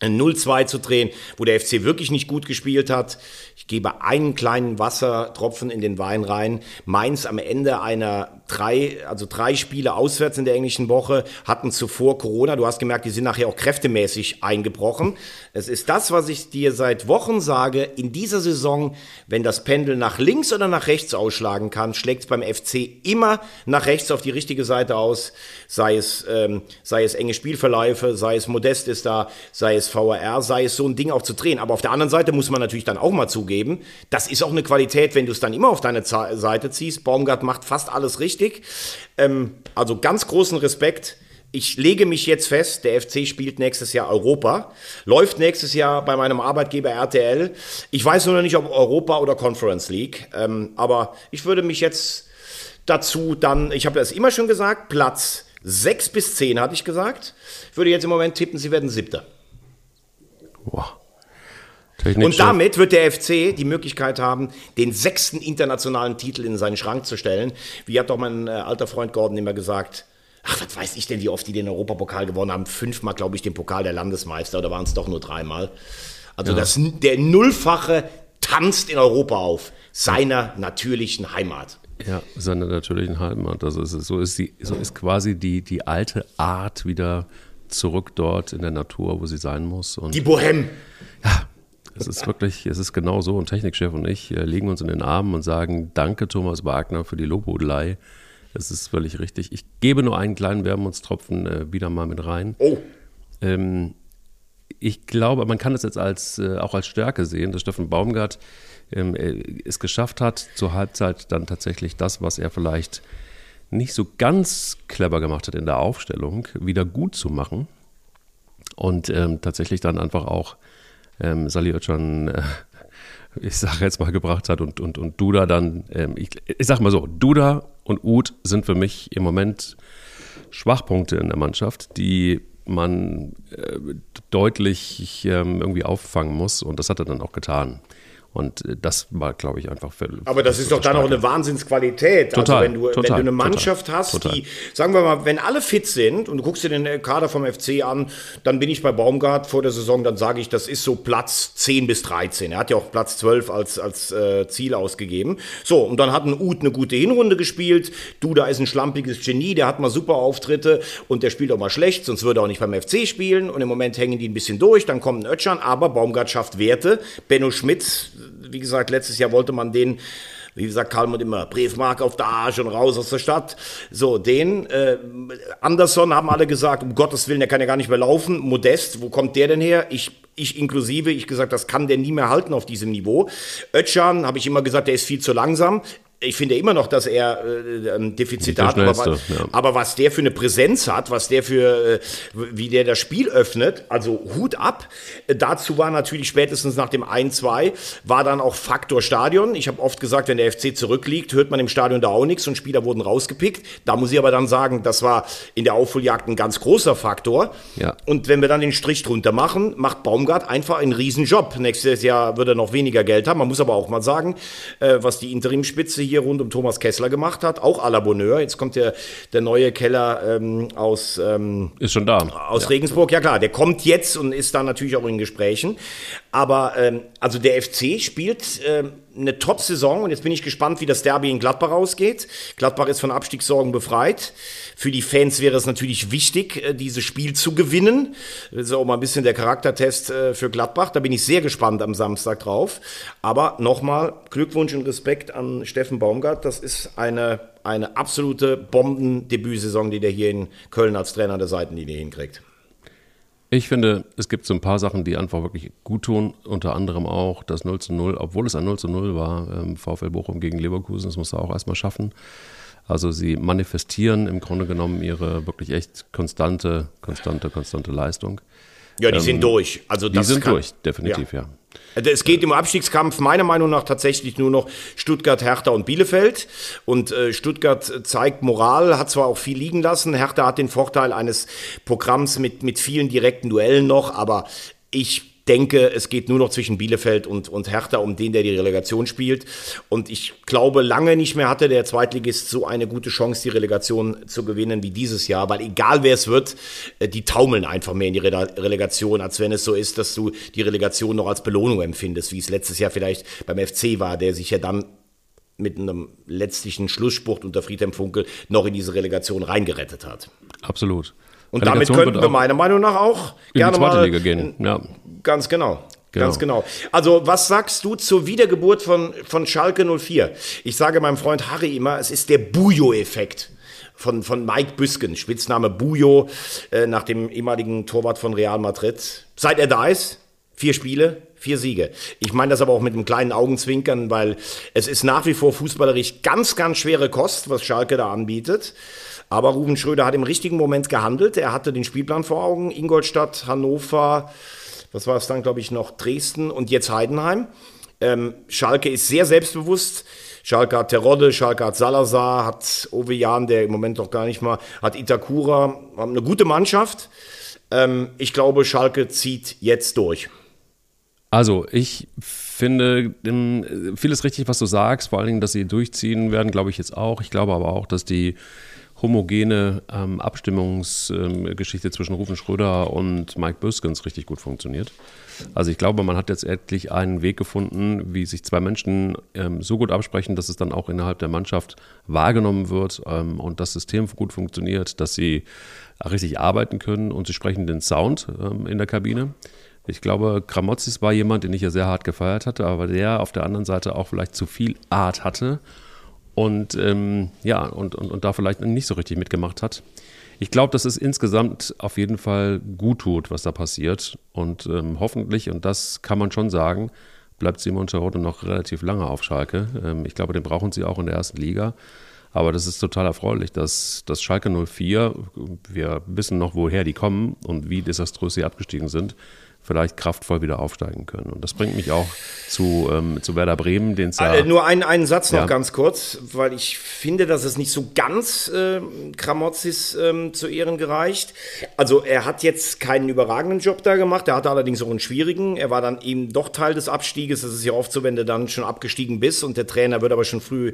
ein 0-2 zu drehen, wo der FC wirklich nicht gut gespielt hat. Ich gebe einen kleinen Wassertropfen in den Wein rein. Mainz am Ende einer drei, also drei Spiele auswärts in der englischen Woche hatten zuvor Corona. Du hast gemerkt, die sind nachher auch kräftemäßig eingebrochen. Es ist das, was ich dir seit Wochen sage. In dieser Saison, wenn das Pendel nach links oder nach rechts ausschlagen kann, schlägt es beim FC immer nach rechts auf die richtige Seite aus. Sei es, ähm, sei es enge Spielverläufe, sei es Modest ist da, sei es VRR, sei es so ein Ding auch zu drehen. Aber auf der anderen Seite muss man natürlich dann auch mal zugeben, das ist auch eine Qualität, wenn du es dann immer auf deine Seite ziehst. Baumgart macht fast alles richtig richtig. Ähm, also ganz großen Respekt. Ich lege mich jetzt fest, der FC spielt nächstes Jahr Europa, läuft nächstes Jahr bei meinem Arbeitgeber RTL. Ich weiß nur noch nicht, ob Europa oder Conference League, ähm, aber ich würde mich jetzt dazu dann, ich habe das immer schon gesagt, Platz 6 bis 10 hatte ich gesagt. Ich würde jetzt im Moment tippen, sie werden siebter. Wow. Technik und damit wird der FC die Möglichkeit haben, den sechsten internationalen Titel in seinen Schrank zu stellen. Wie hat doch mein äh, alter Freund Gordon immer gesagt, ach, was weiß ich denn, wie oft die den Europapokal gewonnen haben? Fünfmal, glaube ich, den Pokal der Landesmeister oder waren es doch nur dreimal? Also ja. das, der Nullfache tanzt in Europa auf, seiner natürlichen Heimat. Ja, seiner natürlichen Heimat. Also ist, so, ist die, so ist quasi die, die alte Art wieder zurück dort in der Natur, wo sie sein muss. Und die Bohème. Ja, es ist wirklich, es ist genau so. Und Technikchef und ich äh, legen uns in den Armen und sagen, danke Thomas Wagner für die Lobhudelei. Es ist völlig richtig. Ich gebe nur einen kleinen Wermutstropfen äh, wieder mal mit rein. Oh. Ähm, ich glaube, man kann es jetzt als, äh, auch als Stärke sehen, dass Steffen Baumgart ähm, äh, es geschafft hat, zur Halbzeit dann tatsächlich das, was er vielleicht nicht so ganz clever gemacht hat in der Aufstellung, wieder gut zu machen. Und ähm, tatsächlich dann einfach auch ähm, Sally Özcan, äh, ich sage jetzt mal, gebracht hat und, und, und Duda dann, ähm, ich, ich sag mal so, Duda und Uth sind für mich im Moment Schwachpunkte in der Mannschaft, die man äh, deutlich ähm, irgendwie auffangen muss und das hat er dann auch getan. Und äh, das war, glaube ich, einfach für. Aber das ist doch dann auch eine Wahnsinnsqualität. Also total, also wenn du, total, wenn du eine Mannschaft total, hast, die, sagen wir mal, wenn alle fit sind und du guckst dir den Kader vom FC an, dann bin ich bei Baumgart vor der Saison, dann sage ich, das ist so Platz 10 bis 13. Er hat ja auch Platz 12 als, als äh, Ziel ausgegeben. So, und dann hat ein Uth eine gute Hinrunde gespielt. Duda ist ein schlampiges Genie, der hat mal super Auftritte und der spielt auch mal schlecht, sonst würde er auch nicht beim FC spielen. Und im Moment hängen die ein bisschen durch, dann kommt ein Ötschern, aber Baumgart schafft Werte. Benno Schmitz wie gesagt, letztes Jahr wollte man den wie gesagt, Kalmund immer, Briefmarke auf der Arsch und raus aus der Stadt. So, den, äh, Anderson haben alle gesagt, um Gottes Willen, der kann ja gar nicht mehr laufen. Modest, wo kommt der denn her? Ich, ich inklusive, ich gesagt, das kann der nie mehr halten auf diesem Niveau. Ötchan, habe ich immer gesagt, der ist viel zu langsam ich finde immer noch, dass er äh, ein Defizit hat, aber, ja. aber, was der für eine Präsenz hat, was der für, äh, wie der das Spiel öffnet, also Hut ab. Äh, dazu war natürlich spätestens nach dem 1-2, war dann auch Faktor Stadion. Ich habe oft gesagt, wenn der FC zurückliegt, hört man im Stadion da auch nichts und Spieler wurden rausgepickt. Da muss ich aber dann sagen, das war in der Aufholjagd ein ganz großer Faktor. Ja. Und wenn wir dann den Strich drunter machen, macht Baumgart einfach einen Riesenjob. Nächstes Jahr wird er noch weniger Geld haben. Man muss aber auch mal sagen, äh, was die Interimspitze hier rund um Thomas Kessler gemacht hat, auch à la Bonheur. Jetzt kommt der, der neue Keller ähm, aus, ähm, ist schon da. aus ja. Regensburg. Ja klar, der kommt jetzt und ist da natürlich auch in Gesprächen. Aber ähm, also der FC spielt ähm, eine Top-Saison und jetzt bin ich gespannt, wie das Derby in Gladbach ausgeht. Gladbach ist von Abstiegssorgen befreit. Für die Fans wäre es natürlich wichtig, äh, dieses Spiel zu gewinnen. Das ist auch mal ein bisschen der Charaktertest äh, für Gladbach. Da bin ich sehr gespannt am Samstag drauf. Aber nochmal Glückwunsch und Respekt an Steffen Baumgart. Das ist eine, eine absolute Bombendebütsaison, die der hier in Köln als Trainer der Seitenlinie hinkriegt. Ich finde, es gibt so ein paar Sachen, die einfach wirklich gut tun. Unter anderem auch das 0 zu 0, obwohl es ein 0 zu 0 war, ähm, VfL Bochum gegen Leverkusen, das muss er auch erstmal schaffen. Also sie manifestieren im Grunde genommen ihre wirklich echt konstante, konstante, konstante Leistung. Ja, die ähm, sind durch. Also die sind durch, definitiv, ja. ja. Also es geht im Abstiegskampf meiner Meinung nach tatsächlich nur noch Stuttgart, Hertha und Bielefeld. Und äh, Stuttgart zeigt Moral, hat zwar auch viel liegen lassen. Hertha hat den Vorteil eines Programms mit, mit vielen direkten Duellen noch, aber ich denke, es geht nur noch zwischen Bielefeld und, und Hertha um den, der die Relegation spielt. Und ich glaube, lange nicht mehr hatte der Zweitligist so eine gute Chance, die Relegation zu gewinnen wie dieses Jahr, weil egal wer es wird, äh, die taumeln einfach mehr in die Relegation, als wenn es so ist, dass du die Relegation noch als Belohnung empfindest, wie es letztes Jahr vielleicht beim FC war, der sich ja dann mit einem letztlichen Schlussspurt unter Friedhelm Funkel noch in diese Relegation reingerettet hat. Absolut. Und damit könnten wir meiner Meinung nach auch gerne mal Liga gehen. Ja. Ganz genau. Genau. Ganz genau. Also, was sagst du zur Wiedergeburt von, von Schalke 04? Ich sage meinem Freund Harry immer, es ist der Bujo-Effekt von, von Mike Büsken, Spitzname Bujo, äh, nach dem ehemaligen Torwart von Real Madrid. Seit er da ist, vier Spiele, vier Siege. Ich meine das aber auch mit einem kleinen Augenzwinkern, weil es ist nach wie vor fußballerisch ganz, ganz schwere Kost, was Schalke da anbietet. Aber Ruben Schröder hat im richtigen Moment gehandelt. Er hatte den Spielplan vor Augen. Ingolstadt, Hannover, was war es dann, glaube ich, noch Dresden und jetzt Heidenheim. Ähm, Schalke ist sehr selbstbewusst. Schalke hat Terodde, Schalke hat Salazar, hat Ove Jan, der im Moment noch gar nicht mal, hat Itakura, haben eine gute Mannschaft. Ähm, ich glaube, Schalke zieht jetzt durch. Also, ich finde vieles richtig, was du sagst, vor allen Dingen, dass sie durchziehen werden, glaube ich jetzt auch. Ich glaube aber auch, dass die homogene ähm, Abstimmungsgeschichte ähm, zwischen Rufen Schröder und Mike Büskens richtig gut funktioniert. Also ich glaube, man hat jetzt endlich einen Weg gefunden, wie sich zwei Menschen ähm, so gut absprechen, dass es dann auch innerhalb der Mannschaft wahrgenommen wird ähm, und das System gut funktioniert, dass sie richtig arbeiten können und sie sprechen den Sound ähm, in der Kabine. Ich glaube, Kramotzis war jemand, den ich ja sehr hart gefeiert hatte, aber der auf der anderen Seite auch vielleicht zu viel Art hatte und ähm, ja, und, und, und da vielleicht nicht so richtig mitgemacht hat. Ich glaube, dass es insgesamt auf jeden Fall gut tut, was da passiert. Und ähm, hoffentlich, und das kann man schon sagen, bleibt Simon Terodde noch relativ lange auf Schalke. Ähm, ich glaube, den brauchen sie auch in der ersten Liga. Aber das ist total erfreulich, dass, dass Schalke 04, wir wissen noch, woher die kommen und wie desaströs sie abgestiegen sind, vielleicht kraftvoll wieder aufsteigen können. Und das bringt mich auch zu, ähm, zu Werder Bremen, den es ja. Äh, nur einen, einen Satz noch ja. ganz kurz, weil ich finde, dass es nicht so ganz äh, Kramotzis ähm, zu Ehren gereicht. Also er hat jetzt keinen überragenden Job da gemacht, er hatte allerdings auch einen schwierigen. Er war dann eben doch Teil des Abstieges. Das ist ja oft so, wenn du dann schon abgestiegen bist und der Trainer wird aber schon früh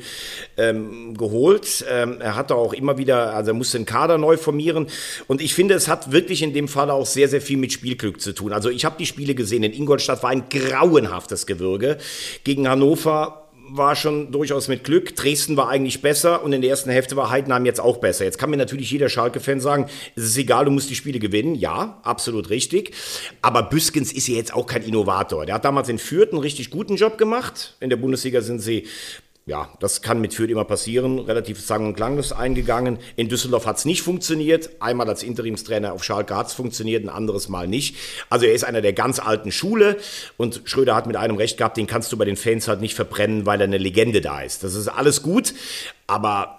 ähm, geholt. Ähm, er hatte auch immer wieder, also er musste den Kader neu formieren. Und ich finde, es hat wirklich in dem Fall auch sehr, sehr viel mit Spielglück zu tun. Also ich ich habe die Spiele gesehen. In Ingolstadt war ein grauenhaftes Gewürge. Gegen Hannover war schon durchaus mit Glück. Dresden war eigentlich besser und in der ersten Hälfte war Heidenheim jetzt auch besser. Jetzt kann mir natürlich jeder Schalke-Fan sagen, es ist egal, du musst die Spiele gewinnen. Ja, absolut richtig. Aber Büskens ist ja jetzt auch kein Innovator. Der hat damals in Fürth einen richtig guten Job gemacht. In der Bundesliga sind sie ja, das kann mit Fürth immer passieren. Relativ sang- und klanglos eingegangen. In Düsseldorf hat es nicht funktioniert. Einmal als Interimstrainer auf Schalke hat es funktioniert, ein anderes Mal nicht. Also er ist einer der ganz alten Schule und Schröder hat mit einem Recht gehabt, den kannst du bei den Fans halt nicht verbrennen, weil er eine Legende da ist. Das ist alles gut, aber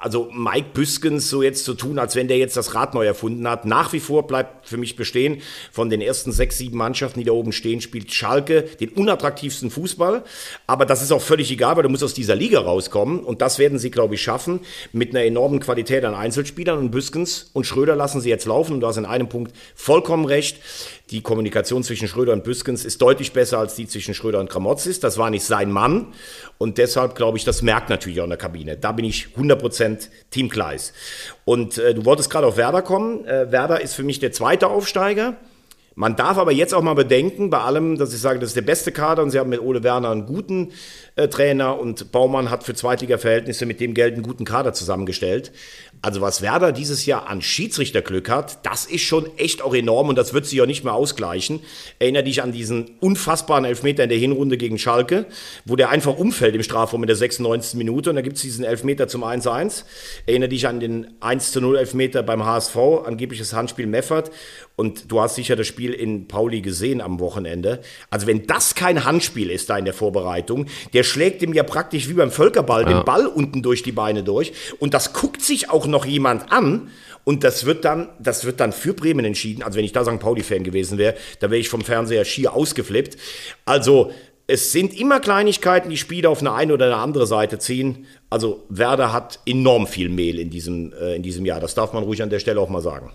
also Mike Büskens so jetzt zu tun, als wenn der jetzt das Rad neu erfunden hat. Nach wie vor bleibt für mich bestehen, von den ersten sechs, sieben Mannschaften, die da oben stehen, spielt Schalke den unattraktivsten Fußball. Aber das ist auch völlig egal, weil du musst aus dieser Liga rauskommen. Und das werden sie, glaube ich, schaffen mit einer enormen Qualität an Einzelspielern. Und Büskens und Schröder lassen sie jetzt laufen. Und du hast in einem Punkt vollkommen recht die Kommunikation zwischen Schröder und Büskens ist deutlich besser als die zwischen Schröder und Kramotzis. Das war nicht sein Mann. Und deshalb glaube ich, das merkt natürlich auch in der Kabine. Da bin ich 100% Team Kleis. Und äh, du wolltest gerade auf Werder kommen. Äh, Werder ist für mich der zweite Aufsteiger. Man darf aber jetzt auch mal bedenken, bei allem, dass ich sage, das ist der beste Kader und sie haben mit Ole Werner einen guten äh, Trainer und Baumann hat für Zweitliga-Verhältnisse mit dem Geld einen guten Kader zusammengestellt. Also was Werder dieses Jahr an Schiedsrichterglück hat, das ist schon echt auch enorm und das wird sich auch nicht mehr ausgleichen. Erinnere dich an diesen unfassbaren Elfmeter in der Hinrunde gegen Schalke, wo der einfach umfällt im Strafraum in der 96. Minute und da gibt es diesen Elfmeter zum 1-1. Erinnere dich an den 1-0 Elfmeter beim HSV, angebliches Handspiel Meffert und du hast sicher das Spiel in Pauli gesehen am Wochenende. Also wenn das kein Handspiel ist da in der Vorbereitung, der schlägt ihm ja praktisch wie beim Völkerball ja. den Ball unten durch die Beine durch und das guckt sich auch noch jemand an und das wird dann, das wird dann für Bremen entschieden. Also wenn ich da St. Pauli-Fan gewesen wäre, da wäre ich vom Fernseher schier ausgeflippt. Also es sind immer Kleinigkeiten, die Spiele auf eine eine oder eine andere Seite ziehen. Also Werder hat enorm viel Mehl in diesem, äh, in diesem Jahr. Das darf man ruhig an der Stelle auch mal sagen.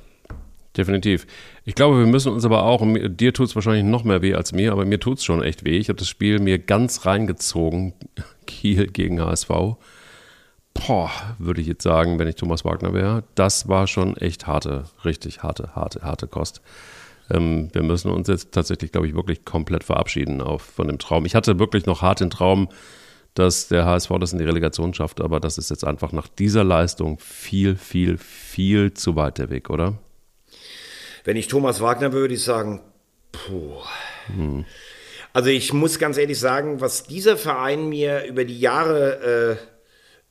Definitiv. Ich glaube, wir müssen uns aber auch, und dir tut es wahrscheinlich noch mehr weh als mir, aber mir tut es schon echt weh. Ich habe das Spiel mir ganz reingezogen, Kiel gegen HSV. Boah, würde ich jetzt sagen, wenn ich Thomas Wagner wäre. Das war schon echt harte, richtig harte, harte, harte Kost. Ähm, wir müssen uns jetzt tatsächlich, glaube ich, wirklich komplett verabschieden auf, von dem Traum. Ich hatte wirklich noch hart den Traum, dass der HSV das in die Relegation schafft, aber das ist jetzt einfach nach dieser Leistung viel, viel, viel zu weit der Weg, oder? Wenn ich Thomas Wagner würde ich sagen, puh. Hm. Also ich muss ganz ehrlich sagen, was dieser Verein mir über die Jahre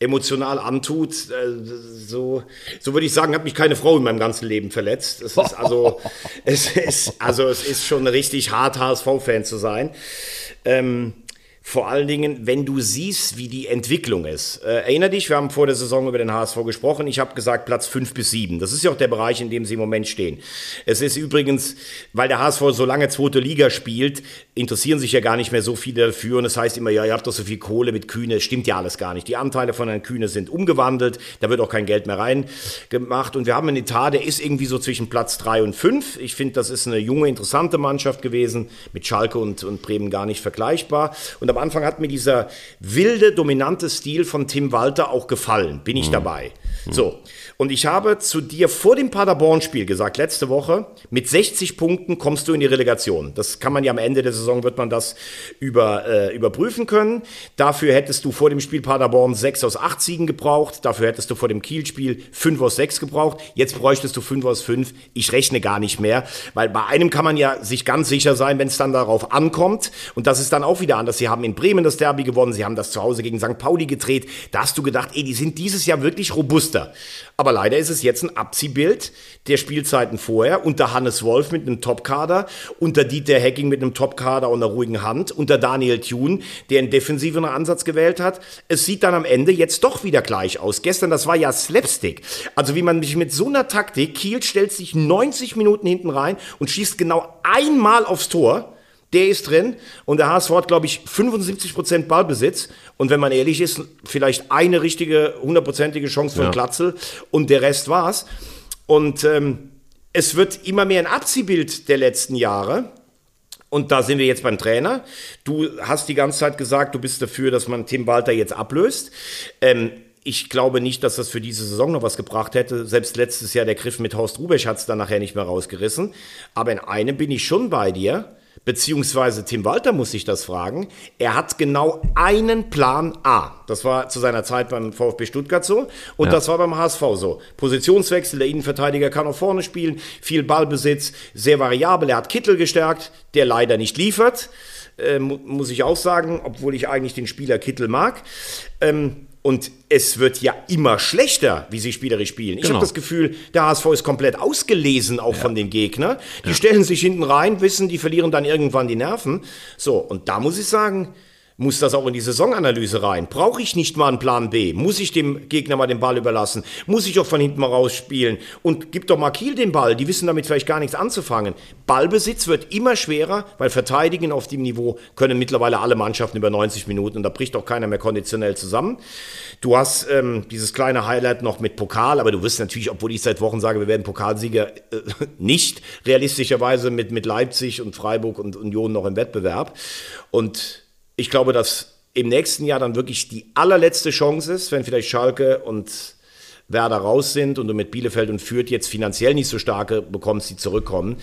äh, emotional antut, äh, so, so würde ich sagen, hat mich keine Frau in meinem ganzen Leben verletzt. Es ist also, es ist, also es ist schon richtig hart, HSV-Fan zu sein. Ähm, vor allen Dingen, wenn du siehst, wie die Entwicklung ist. Äh, erinner dich, wir haben vor der Saison über den HSV gesprochen. Ich habe gesagt Platz 5 bis 7. Das ist ja auch der Bereich, in dem sie im Moment stehen. Es ist übrigens, weil der HSV so lange zweite Liga spielt, interessieren sich ja gar nicht mehr so viele dafür. Und es das heißt immer, ja, ihr habt doch so viel Kohle mit Kühne. Stimmt ja alles gar nicht. Die Anteile von Herrn Kühne sind umgewandelt. Da wird auch kein Geld mehr reingemacht. Und wir haben einen Etat, der ist irgendwie so zwischen Platz 3 und 5. Ich finde, das ist eine junge, interessante Mannschaft gewesen. Mit Schalke und, und Bremen gar nicht vergleichbar. Und am Anfang hat mir dieser wilde, dominante Stil von Tim Walter auch gefallen. Bin ich mhm. dabei. So. Und ich habe zu dir vor dem Paderborn-Spiel gesagt, letzte Woche, mit 60 Punkten kommst du in die Relegation. Das kann man ja am Ende der Saison, wird man das über, äh, überprüfen können. Dafür hättest du vor dem Spiel Paderborn 6 aus 8 Siegen gebraucht. Dafür hättest du vor dem Kiel-Spiel 5 aus 6 gebraucht. Jetzt bräuchtest du 5 aus 5. Ich rechne gar nicht mehr, weil bei einem kann man ja sich ganz sicher sein, wenn es dann darauf ankommt. Und das ist dann auch wieder anders. Sie haben in Bremen das Derby gewonnen. Sie haben das zu Hause gegen St. Pauli gedreht. Da hast du gedacht, ey, die sind dieses Jahr wirklich robuster. Aber leider ist es jetzt ein Abziehbild der Spielzeiten vorher unter Hannes Wolf mit einem Topkader, unter Dieter Hecking mit einem Topkader und einer ruhigen Hand, unter Daniel Thune, der einen defensiven Ansatz gewählt hat. Es sieht dann am Ende jetzt doch wieder gleich aus. Gestern, das war ja Slapstick. Also wie man mich mit so einer Taktik, Kiel stellt sich 90 Minuten hinten rein und schießt genau einmal aufs Tor der ist drin und der HSV hat, glaube ich, 75% Ballbesitz und wenn man ehrlich ist, vielleicht eine richtige, hundertprozentige Chance für ja. Glatzel und der Rest war's. Und ähm, es wird immer mehr ein Abziehbild der letzten Jahre. Und da sind wir jetzt beim Trainer. Du hast die ganze Zeit gesagt, du bist dafür, dass man Tim Walter jetzt ablöst. Ähm, ich glaube nicht, dass das für diese Saison noch was gebracht hätte. Selbst letztes Jahr der Griff mit Horst Rubesch hat es dann nachher nicht mehr rausgerissen. Aber in einem bin ich schon bei dir beziehungsweise Tim Walter muss sich das fragen. Er hat genau einen Plan A. Das war zu seiner Zeit beim VfB Stuttgart so und ja. das war beim HSV so. Positionswechsel, der Innenverteidiger kann auch vorne spielen, viel Ballbesitz, sehr variabel. Er hat Kittel gestärkt, der leider nicht liefert. Äh, muss ich auch sagen, obwohl ich eigentlich den Spieler Kittel mag. Ähm, und es wird ja immer schlechter, wie sie spielerisch spielen. Ich genau. habe das Gefühl, der HSV ist komplett ausgelesen auch ja. von den Gegnern. Die ja. stellen sich hinten rein, wissen, die verlieren dann irgendwann die Nerven. So, und da muss ich sagen, muss das auch in die Saisonanalyse rein? Brauche ich nicht mal einen Plan B? Muss ich dem Gegner mal den Ball überlassen? Muss ich auch von hinten mal rausspielen? Und gib doch mal Kiel den Ball, die wissen damit vielleicht gar nichts anzufangen. Ballbesitz wird immer schwerer, weil verteidigen auf dem Niveau können mittlerweile alle Mannschaften über 90 Minuten und da bricht auch keiner mehr konditionell zusammen. Du hast ähm, dieses kleine Highlight noch mit Pokal, aber du wirst natürlich, obwohl ich seit Wochen sage, wir werden Pokalsieger, äh, nicht realistischerweise mit, mit Leipzig und Freiburg und Union noch im Wettbewerb. Und ich glaube, dass im nächsten Jahr dann wirklich die allerletzte Chance ist, wenn vielleicht Schalke und Werder raus sind und du mit Bielefeld und Fürth jetzt finanziell nicht so starke bekommst, die zurückkommen.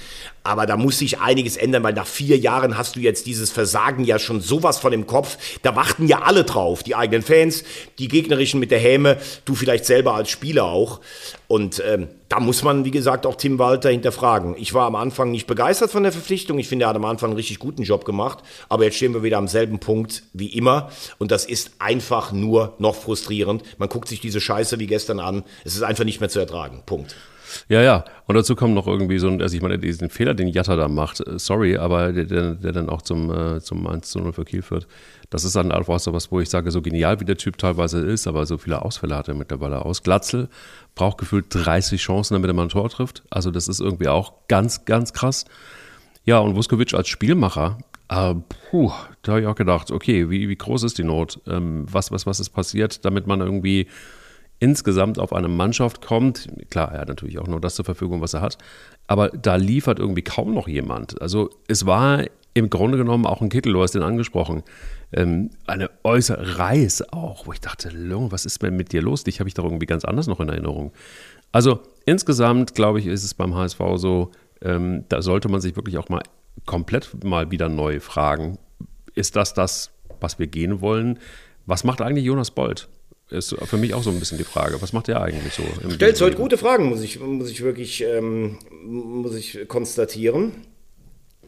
Aber da muss sich einiges ändern, weil nach vier Jahren hast du jetzt dieses Versagen ja schon sowas von im Kopf. Da warten ja alle drauf, die eigenen Fans, die gegnerischen mit der Häme, du vielleicht selber als Spieler auch. Und ähm, da muss man, wie gesagt, auch Tim Walter hinterfragen. Ich war am Anfang nicht begeistert von der Verpflichtung. Ich finde, er hat am Anfang einen richtig guten Job gemacht. Aber jetzt stehen wir wieder am selben Punkt wie immer. Und das ist einfach nur noch frustrierend. Man guckt sich diese Scheiße wie gestern an. Es ist einfach nicht mehr zu ertragen. Punkt. Ja, ja. Und dazu kommt noch irgendwie so ein, also ich meine, diesen Fehler, den Jatta da macht, äh, sorry, aber der, der, der dann auch zum, äh, zum 1 zu 0 für Kiel führt. Das ist dann einfach so was, wo ich sage, so genial wie der Typ teilweise ist, aber so viele Ausfälle hat er mittlerweile aus. Glatzel braucht gefühlt 30 Chancen, damit er mal ein Tor trifft. Also das ist irgendwie auch ganz, ganz krass. Ja, und Vuskovic als Spielmacher, äh, puh, da habe ich auch gedacht, okay, wie, wie groß ist die Not? Ähm, was, was, was ist passiert, damit man irgendwie insgesamt auf eine Mannschaft kommt. Klar, er hat natürlich auch nur das zur Verfügung, was er hat. Aber da liefert irgendwie kaum noch jemand. Also es war im Grunde genommen auch ein Kittel, du hast den angesprochen. Ähm, eine äußere Reis auch, wo ich dachte, Lung, was ist denn mit dir los? Dich habe ich doch irgendwie ganz anders noch in Erinnerung. Also insgesamt, glaube ich, ist es beim HSV so, ähm, da sollte man sich wirklich auch mal komplett mal wieder neu fragen, ist das das, was wir gehen wollen? Was macht eigentlich Jonas Bold? Ist für mich auch so ein bisschen die Frage. Was macht er eigentlich so? Stellt heute gute Fragen, muss ich, muss ich wirklich ähm, muss ich konstatieren.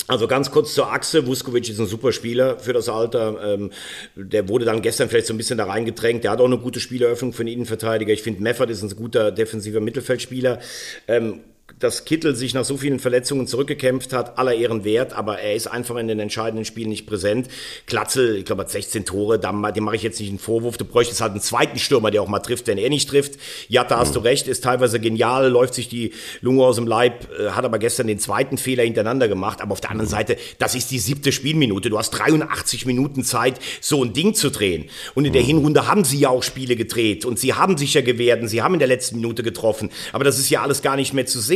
Also ganz kurz zur Achse. Vuskovic ist ein super Spieler für das Alter. Ähm, der wurde dann gestern vielleicht so ein bisschen da reingedrängt. Der hat auch eine gute Spieleröffnung für einen Innenverteidiger. Ich finde, Meffert ist ein guter defensiver Mittelfeldspieler. Ähm, dass Kittel sich nach so vielen Verletzungen zurückgekämpft hat, aller Ehren wert, aber er ist einfach in den entscheidenden Spielen nicht präsent. Klatzel, ich glaube, hat 16 Tore, dem mache ich jetzt nicht einen Vorwurf. Du bräuchtest halt einen zweiten Stürmer, der auch mal trifft, wenn er nicht trifft. Ja, da hast mhm. du recht, ist teilweise genial, läuft sich die Lunge aus dem Leib, äh, hat aber gestern den zweiten Fehler hintereinander gemacht. Aber auf der anderen mhm. Seite, das ist die siebte Spielminute. Du hast 83 Minuten Zeit, so ein Ding zu drehen. Und in mhm. der Hinrunde haben sie ja auch Spiele gedreht und sie haben sich ja gewehrt und sie haben in der letzten Minute getroffen. Aber das ist ja alles gar nicht mehr zu sehen.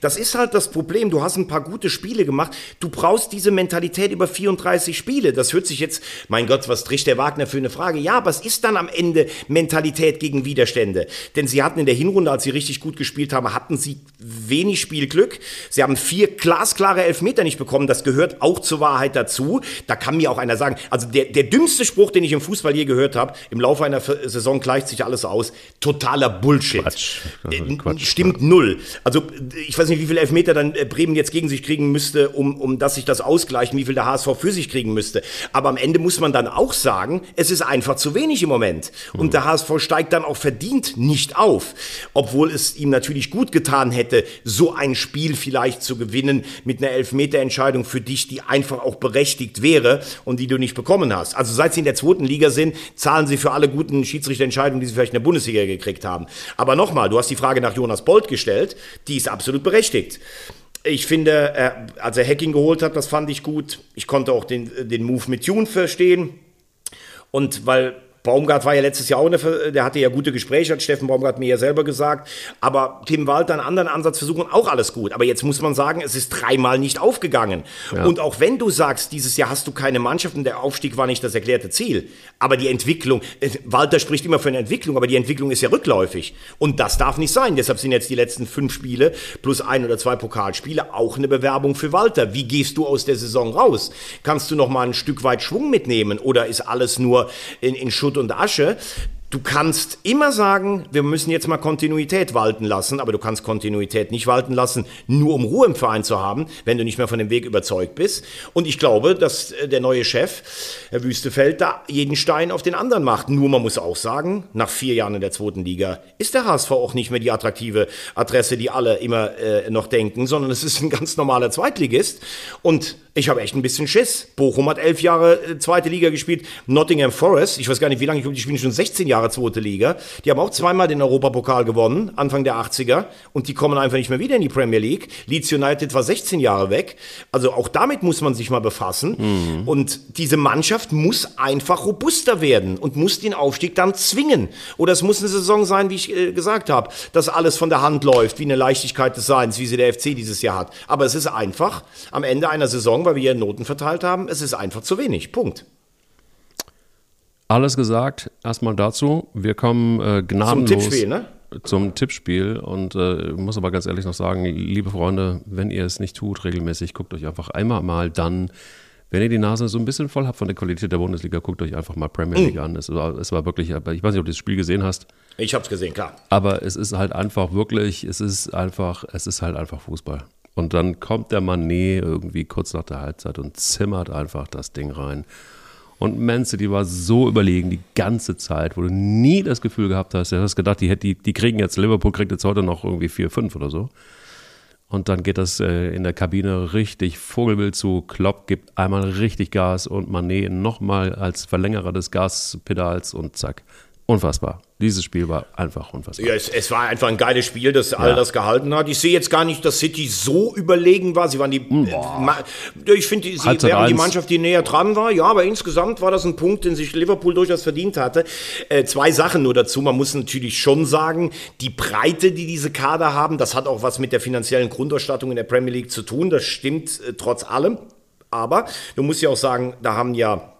Das ist halt das Problem. Du hast ein paar gute Spiele gemacht. Du brauchst diese Mentalität über 34 Spiele. Das hört sich jetzt, mein Gott, was tricht der Wagner für eine Frage? Ja, aber es ist dann am Ende Mentalität gegen Widerstände. Denn sie hatten in der Hinrunde, als sie richtig gut gespielt haben, hatten sie wenig Spielglück. Sie haben vier glasklare Elfmeter nicht bekommen. Das gehört auch zur Wahrheit dazu. Da kann mir auch einer sagen, also der, der dümmste Spruch, den ich im Fußball je gehört habe, im Laufe einer Saison gleicht sich alles aus. Totaler Bullshit. Quatsch. Äh, Quatsch. Stimmt null. Also ich weiß nicht, wie viele Elfmeter dann äh, Bremen jetzt gegen sich kriegen müsste, um, um dass sich das ausgleichen, wie viel der HSV für sich kriegen müsste. Aber am Ende muss man dann auch sagen, es ist einfach zu wenig im Moment. Und mhm. der HSV steigt dann auch verdient nicht auf. Obwohl es ihm natürlich gut getan hätte, so ein Spiel vielleicht zu gewinnen mit einer Elfmeterentscheidung für dich, die einfach auch berechtigt wäre und die du nicht bekommen hast. Also seit sie in der zweiten Liga sind, zahlen sie für alle guten Schiedsrichterentscheidungen, die sie vielleicht in der Bundesliga gekriegt haben. Aber nochmal, du hast die Frage nach Jonas Bolt gestellt, die ist absolut berechtigt. Ich finde, als er Hacking geholt hat, das fand ich gut. Ich konnte auch den, den Move mit Tune verstehen. Und weil Baumgart war ja letztes Jahr auch, eine, der hatte ja gute Gespräche, hat Steffen Baumgart mir ja selber gesagt. Aber Tim Walter einen anderen Ansatz versuchen, auch alles gut. Aber jetzt muss man sagen, es ist dreimal nicht aufgegangen. Ja. Und auch wenn du sagst, dieses Jahr hast du keine Mannschaft und der Aufstieg war nicht das erklärte Ziel. Aber die Entwicklung, äh, Walter spricht immer von Entwicklung, aber die Entwicklung ist ja rückläufig. Und das darf nicht sein. Deshalb sind jetzt die letzten fünf Spiele plus ein oder zwei Pokalspiele auch eine Bewerbung für Walter. Wie gehst du aus der Saison raus? Kannst du noch mal ein Stück weit Schwung mitnehmen oder ist alles nur in, in Schutt und Asche. Du kannst immer sagen, wir müssen jetzt mal Kontinuität walten lassen, aber du kannst Kontinuität nicht walten lassen, nur um Ruhe im Verein zu haben, wenn du nicht mehr von dem Weg überzeugt bist. Und ich glaube, dass äh, der neue Chef, Herr Wüstefeld, da jeden Stein auf den anderen macht. Nur man muss auch sagen, nach vier Jahren in der zweiten Liga ist der HSV auch nicht mehr die attraktive Adresse, die alle immer äh, noch denken, sondern es ist ein ganz normaler Zweitligist. Und ich habe echt ein bisschen Schiss. Bochum hat elf Jahre äh, zweite Liga gespielt. Nottingham Forest, ich weiß gar nicht, wie lange, ich glaube, die spielen schon 16 Jahre zweite Liga. Die haben auch zweimal den Europapokal gewonnen, Anfang der 80er. Und die kommen einfach nicht mehr wieder in die Premier League. Leeds United war 16 Jahre weg. Also auch damit muss man sich mal befassen. Mhm. Und diese Mannschaft muss einfach robuster werden und muss den Aufstieg dann zwingen. Oder es muss eine Saison sein, wie ich äh, gesagt habe, dass alles von der Hand läuft, wie eine Leichtigkeit des Seins, wie sie der FC dieses Jahr hat. Aber es ist einfach am Ende einer Saison, weil wir hier Noten verteilt haben. Es ist einfach zu wenig. Punkt. Alles gesagt, erstmal dazu. Wir kommen äh, gnadenlos zum Tippspiel, ne? Zum Tippspiel und äh, muss aber ganz ehrlich noch sagen, liebe Freunde, wenn ihr es nicht tut regelmäßig, guckt euch einfach einmal mal dann, wenn ihr die Nase so ein bisschen voll habt von der Qualität der Bundesliga, guckt euch einfach mal Premier League mm. an. Es war, es war wirklich, ich weiß nicht, ob du das Spiel gesehen hast. Ich habe es gesehen, klar. Aber es ist halt einfach wirklich, es ist einfach, es ist halt einfach Fußball. Und dann kommt der Manet irgendwie kurz nach der Halbzeit und zimmert einfach das Ding rein. Und Man City war so überlegen die ganze Zeit, wo du nie das Gefühl gehabt hast, du hast gedacht, die, die, die kriegen jetzt, Liverpool kriegt jetzt heute noch irgendwie 4-5 oder so. Und dann geht das äh, in der Kabine richtig Vogelwild zu. Klopp gibt einmal richtig Gas und Manet nochmal als Verlängerer des Gaspedals und zack. Unfassbar. Dieses Spiel war einfach unfassbar. Ja, es, es war einfach ein geiles Spiel, das all das gehalten hat. Ich sehe jetzt gar nicht, dass City so überlegen war. Sie waren die. Äh, ma- ich finde, sie Halbzeit wären die. Mannschaft, die näher dran war. Ja, aber insgesamt war das ein Punkt, den sich Liverpool durchaus verdient hatte. Äh, zwei Sachen nur dazu. Man muss natürlich schon sagen, die Breite, die diese Kader haben, das hat auch was mit der finanziellen Grundausstattung in der Premier League zu tun. Das stimmt äh, trotz allem. Aber du musst ja auch sagen, da haben ja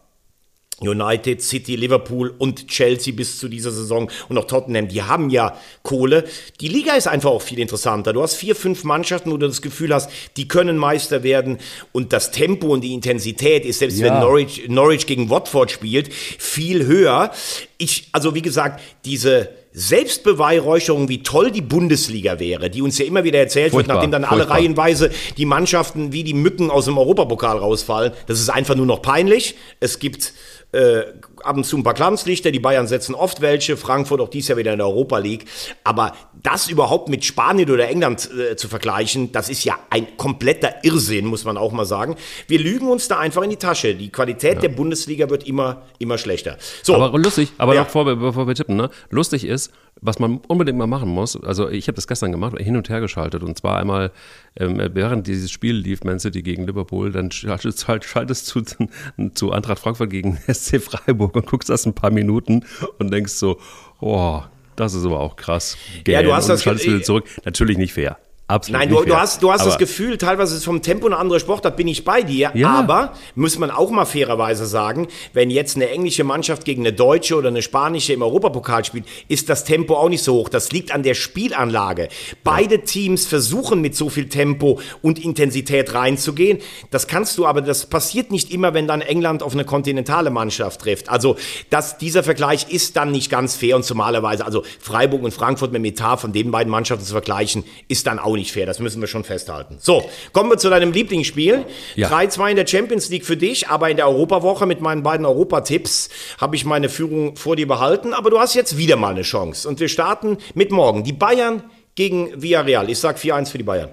United, City, Liverpool und Chelsea bis zu dieser Saison und auch Tottenham, die haben ja Kohle. Die Liga ist einfach auch viel interessanter. Du hast vier, fünf Mannschaften, wo du das Gefühl hast, die können Meister werden und das Tempo und die Intensität ist, selbst wenn Norwich, Norwich gegen Watford spielt, viel höher. Ich, also wie gesagt, diese Selbstbeweihräucherung, wie toll die Bundesliga wäre, die uns ja immer wieder erzählt Furchtbar, wird, nachdem dann alle furchtbar. reihenweise die Mannschaften wie die Mücken aus dem Europapokal rausfallen. Das ist einfach nur noch peinlich. Es gibt äh, ab und zu ein paar Glanzlichter, die Bayern setzen oft welche, Frankfurt auch dies Jahr wieder in der Europa League. Aber das überhaupt mit Spanien oder England äh, zu vergleichen, das ist ja ein kompletter Irrsinn, muss man auch mal sagen. Wir lügen uns da einfach in die Tasche. Die Qualität der Bundesliga wird immer, immer schlechter. So, Aber lustig, aber Ja. noch vor, bevor wir tippen, ne? Lustig ist, was man unbedingt mal machen muss, also ich habe das gestern gemacht, hin und her geschaltet und zwar einmal, ähm, während dieses Spiel lief, Man City gegen Liverpool, dann schaltest, halt, schaltest du zu, zu Eintracht Frankfurt gegen SC Freiburg und guckst das ein paar Minuten und denkst so, oh, das ist aber auch krass. Ja, du hast und das schaltest wieder zurück. Natürlich nicht fair. Absolut Nein, du, du hast, du hast das Gefühl, teilweise ist vom Tempo eine andere Sportart, bin ich bei dir. Ja. Aber, muss man auch mal fairerweise sagen, wenn jetzt eine englische Mannschaft gegen eine deutsche oder eine spanische im Europapokal spielt, ist das Tempo auch nicht so hoch. Das liegt an der Spielanlage. Beide Teams versuchen mit so viel Tempo und Intensität reinzugehen. Das kannst du, aber das passiert nicht immer, wenn dann England auf eine kontinentale Mannschaft trifft. Also, das, dieser Vergleich ist dann nicht ganz fair und zumalerweise, also Freiburg und Frankfurt mit Metar von den beiden Mannschaften zu vergleichen, ist dann auch nicht fair. Das müssen wir schon festhalten. So, kommen wir zu deinem Lieblingsspiel. Ja. 3-2 in der Champions League für dich, aber in der Europawoche mit meinen beiden Europatipps habe ich meine Führung vor dir behalten. Aber du hast jetzt wieder mal eine Chance. Und wir starten mit morgen. Die Bayern gegen Villarreal. Ich sag 4-1 für die Bayern.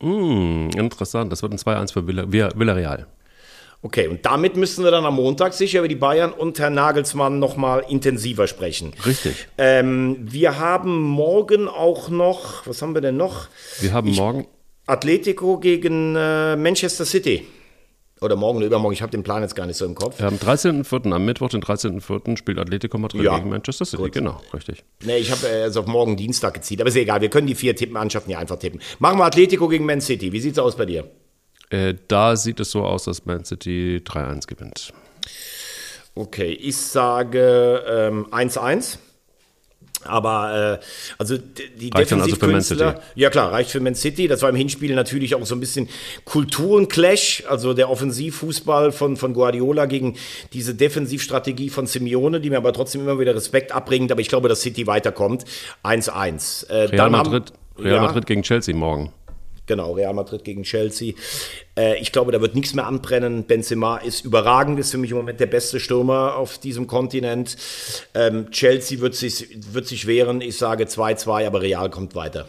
Hm, interessant, das wird ein 2-1 für Villa, Villa- Villarreal. Okay, und damit müssen wir dann am Montag sicher über die Bayern und Herrn Nagelsmann nochmal intensiver sprechen. Richtig. Ähm, wir haben morgen auch noch, was haben wir denn noch? Wir haben morgen, Atletico gegen äh, Manchester City. Oder morgen oder übermorgen, ich habe den Plan jetzt gar nicht so im Kopf. am 13.04., am Mittwoch, den 13.04. spielt Atletico Madrid Ja. gegen Manchester City. Gut. Genau, richtig. Nee, ich habe äh, also auf morgen Dienstag gezielt, aber ist egal, wir können die vier Tippenmannschaften ja einfach tippen. Machen wir Atletico gegen Man City. Wie sieht's aus bei dir? Äh, da sieht es so aus, dass Man City 3-1 gewinnt. Okay, ich sage ähm, 1-1. Aber äh, also die Reicht dann also für Man Defensivkünstler, City? ja klar, reicht für Man City. Das war im Hinspiel natürlich auch so ein bisschen Kulturenclash, also der Offensivfußball von, von Guardiola gegen diese Defensivstrategie von Simeone, die mir aber trotzdem immer wieder Respekt abbringt. Aber ich glaube, dass City weiterkommt. 1-1. Äh, Real, dann haben- Madrid, Real Ja. Madrid gegen Chelsea morgen. Genau, Real Madrid gegen Chelsea. Äh, ich glaube, da wird nichts mehr anbrennen. Benzema ist überragend, ist für mich im Moment der beste Stürmer auf diesem Kontinent. Ähm, Chelsea wird sich, wird sich wehren. Ich sage 2-2, aber Real kommt weiter.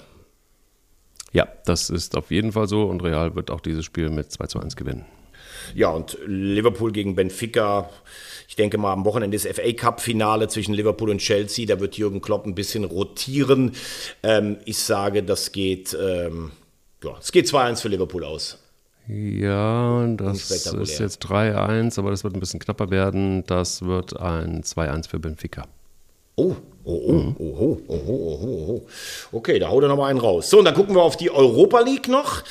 Ja, das ist auf jeden Fall so und Real wird auch dieses Spiel mit 2 zu 1 gewinnen. Ja, und Liverpool gegen Benfica. Ich denke mal, am Wochenende ist FA Cup-Finale zwischen Liverpool und Chelsea. Da wird Jürgen Klopp ein bisschen rotieren. Ähm, ich sage, das geht, ähm, ja, es geht 2-1 für Liverpool aus. Ja, das ist jetzt 3-1, aber das wird ein bisschen knapper werden. Das wird ein 2-1 für Benfica. Oh, oh, oh, mhm. oh, oh, oh, oh, oh. oh, oh. Okay, da haut er nochmal einen raus. So, und dann gucken wir auf die Europa League noch.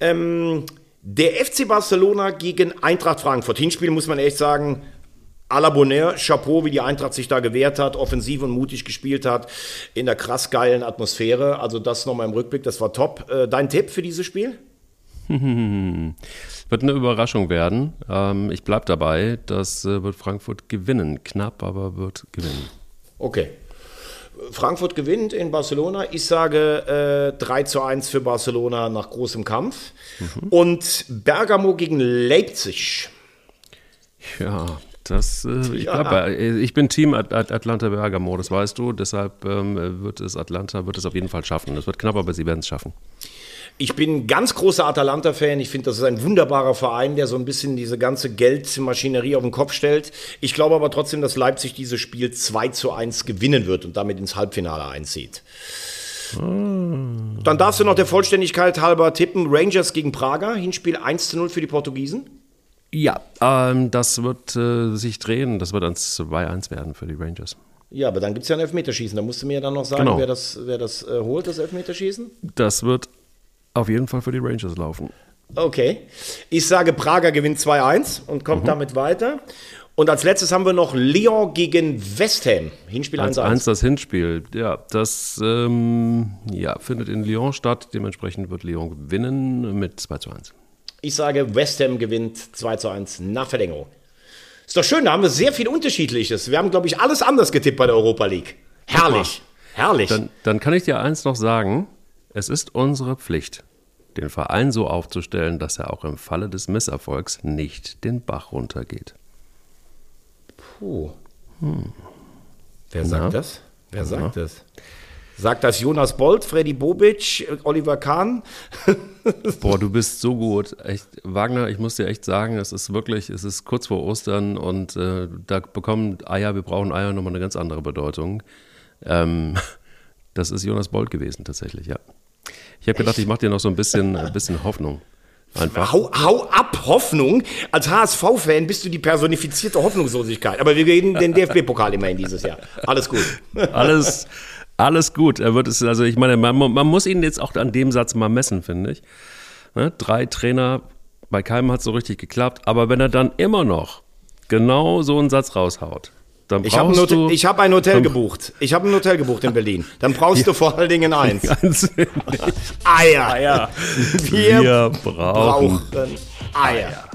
Ähm, der FC Barcelona gegen Eintracht Frankfurt. Hinspiel muss man echt sagen, A la Bonheur, Chapeau, wie die Eintracht sich da gewehrt hat, offensiv und mutig gespielt hat, in der krass geilen Atmosphäre. Also das nochmal im Rückblick, das war top. Äh, dein Tipp für dieses Spiel? Wird eine Überraschung werden. Ähm, ich bleibe dabei. Das äh, wird Frankfurt gewinnen. Knapp, aber wird gewinnen. Okay. Frankfurt gewinnt in Barcelona. Ich sage äh, 3 zu 1 für Barcelona nach großem Kampf. Und Bergamo gegen Leipzig. Ja, Das, äh, ich, Ja. bei, ich bin Team At At Atlanta Bergamo, das weißt du. Deshalb ähm, wird es Atlanta wird es auf jeden Fall schaffen. Es wird knapp, aber sie werden es schaffen. Ich bin ein ganz großer Atalanta-Fan. Ich finde, das ist ein wunderbarer Verein, der so ein bisschen diese ganze Geldmaschinerie auf den Kopf stellt. Ich glaube aber trotzdem, dass Leipzig dieses Spiel 2 zu 1 gewinnen wird und damit ins Halbfinale einzieht. Dann darfst du noch der Vollständigkeit halber tippen. Rangers gegen Prager, Hinspiel 1 zu 0 für die Portugiesen. Ja, ähm, das wird äh, sich drehen. Das wird ein 2-1 werden für die Rangers. Ja, aber dann gibt es ja ein Elfmeterschießen. Da musst du mir ja dann noch sagen, Genau. wer das, wer das äh, holt, das Elfmeterschießen. Das wird auf jeden Fall für die Rangers laufen. Okay. Ich sage, Prager gewinnt 2-1 und kommt damit weiter. Und als letztes haben wir noch Lyon gegen West Ham. Hinspiel 1-1 1-1. das Hinspiel. Ja, das ähm, ja, findet in Lyon statt. Dementsprechend wird Lyon gewinnen mit 2 zu 1. Ich sage, West Ham gewinnt 2-1 nach Verlängerung. Ist doch schön, da haben wir sehr viel Unterschiedliches. Wir haben, glaube ich, alles anders getippt bei der Europa League. Herrlich. Herrlich. Dann, dann kann ich dir eins noch sagen. Es ist unsere Pflicht, den Verein so aufzustellen, dass er auch im Falle des Misserfolgs nicht den Bach runtergeht. Puh. Wer sagt das? Wer sagt das? Sagt das Jonas Bolt, Freddy Bobic, Oliver Kahn? Boah, du bist so gut. Echt, Wagner, ich muss dir echt sagen, es ist wirklich, es ist kurz vor Ostern und äh, da bekommen Eier, wir brauchen Eier nochmal eine ganz andere Bedeutung. Ähm, das ist Jonas Bolt gewesen, tatsächlich, ja. Ich habe gedacht, ich mache dir noch so ein bisschen, ein bisschen Hoffnung. Einfach. Hau, hau ab, Hoffnung. Als HSV-Fan bist du die personifizierte Hoffnungslosigkeit. Aber wir gewinnen den DFB-Pokal immerhin dieses Jahr. Alles gut. Alles, alles gut. Er wird es, also ich meine, man, man muss ihn jetzt auch an dem Satz mal messen, finde ich. Ne? Drei Trainer, bei keinem hat es so richtig geklappt, aber wenn er dann immer noch genau so einen Satz raushaut, dann Ich habe ein, hab ein Hotel gebucht. Ich habe ein Hotel gebucht in Berlin. Dann brauchst du vor allen Dingen eins. Ganz Eier. ja. Wir, Wir brauchen brauchen Eier.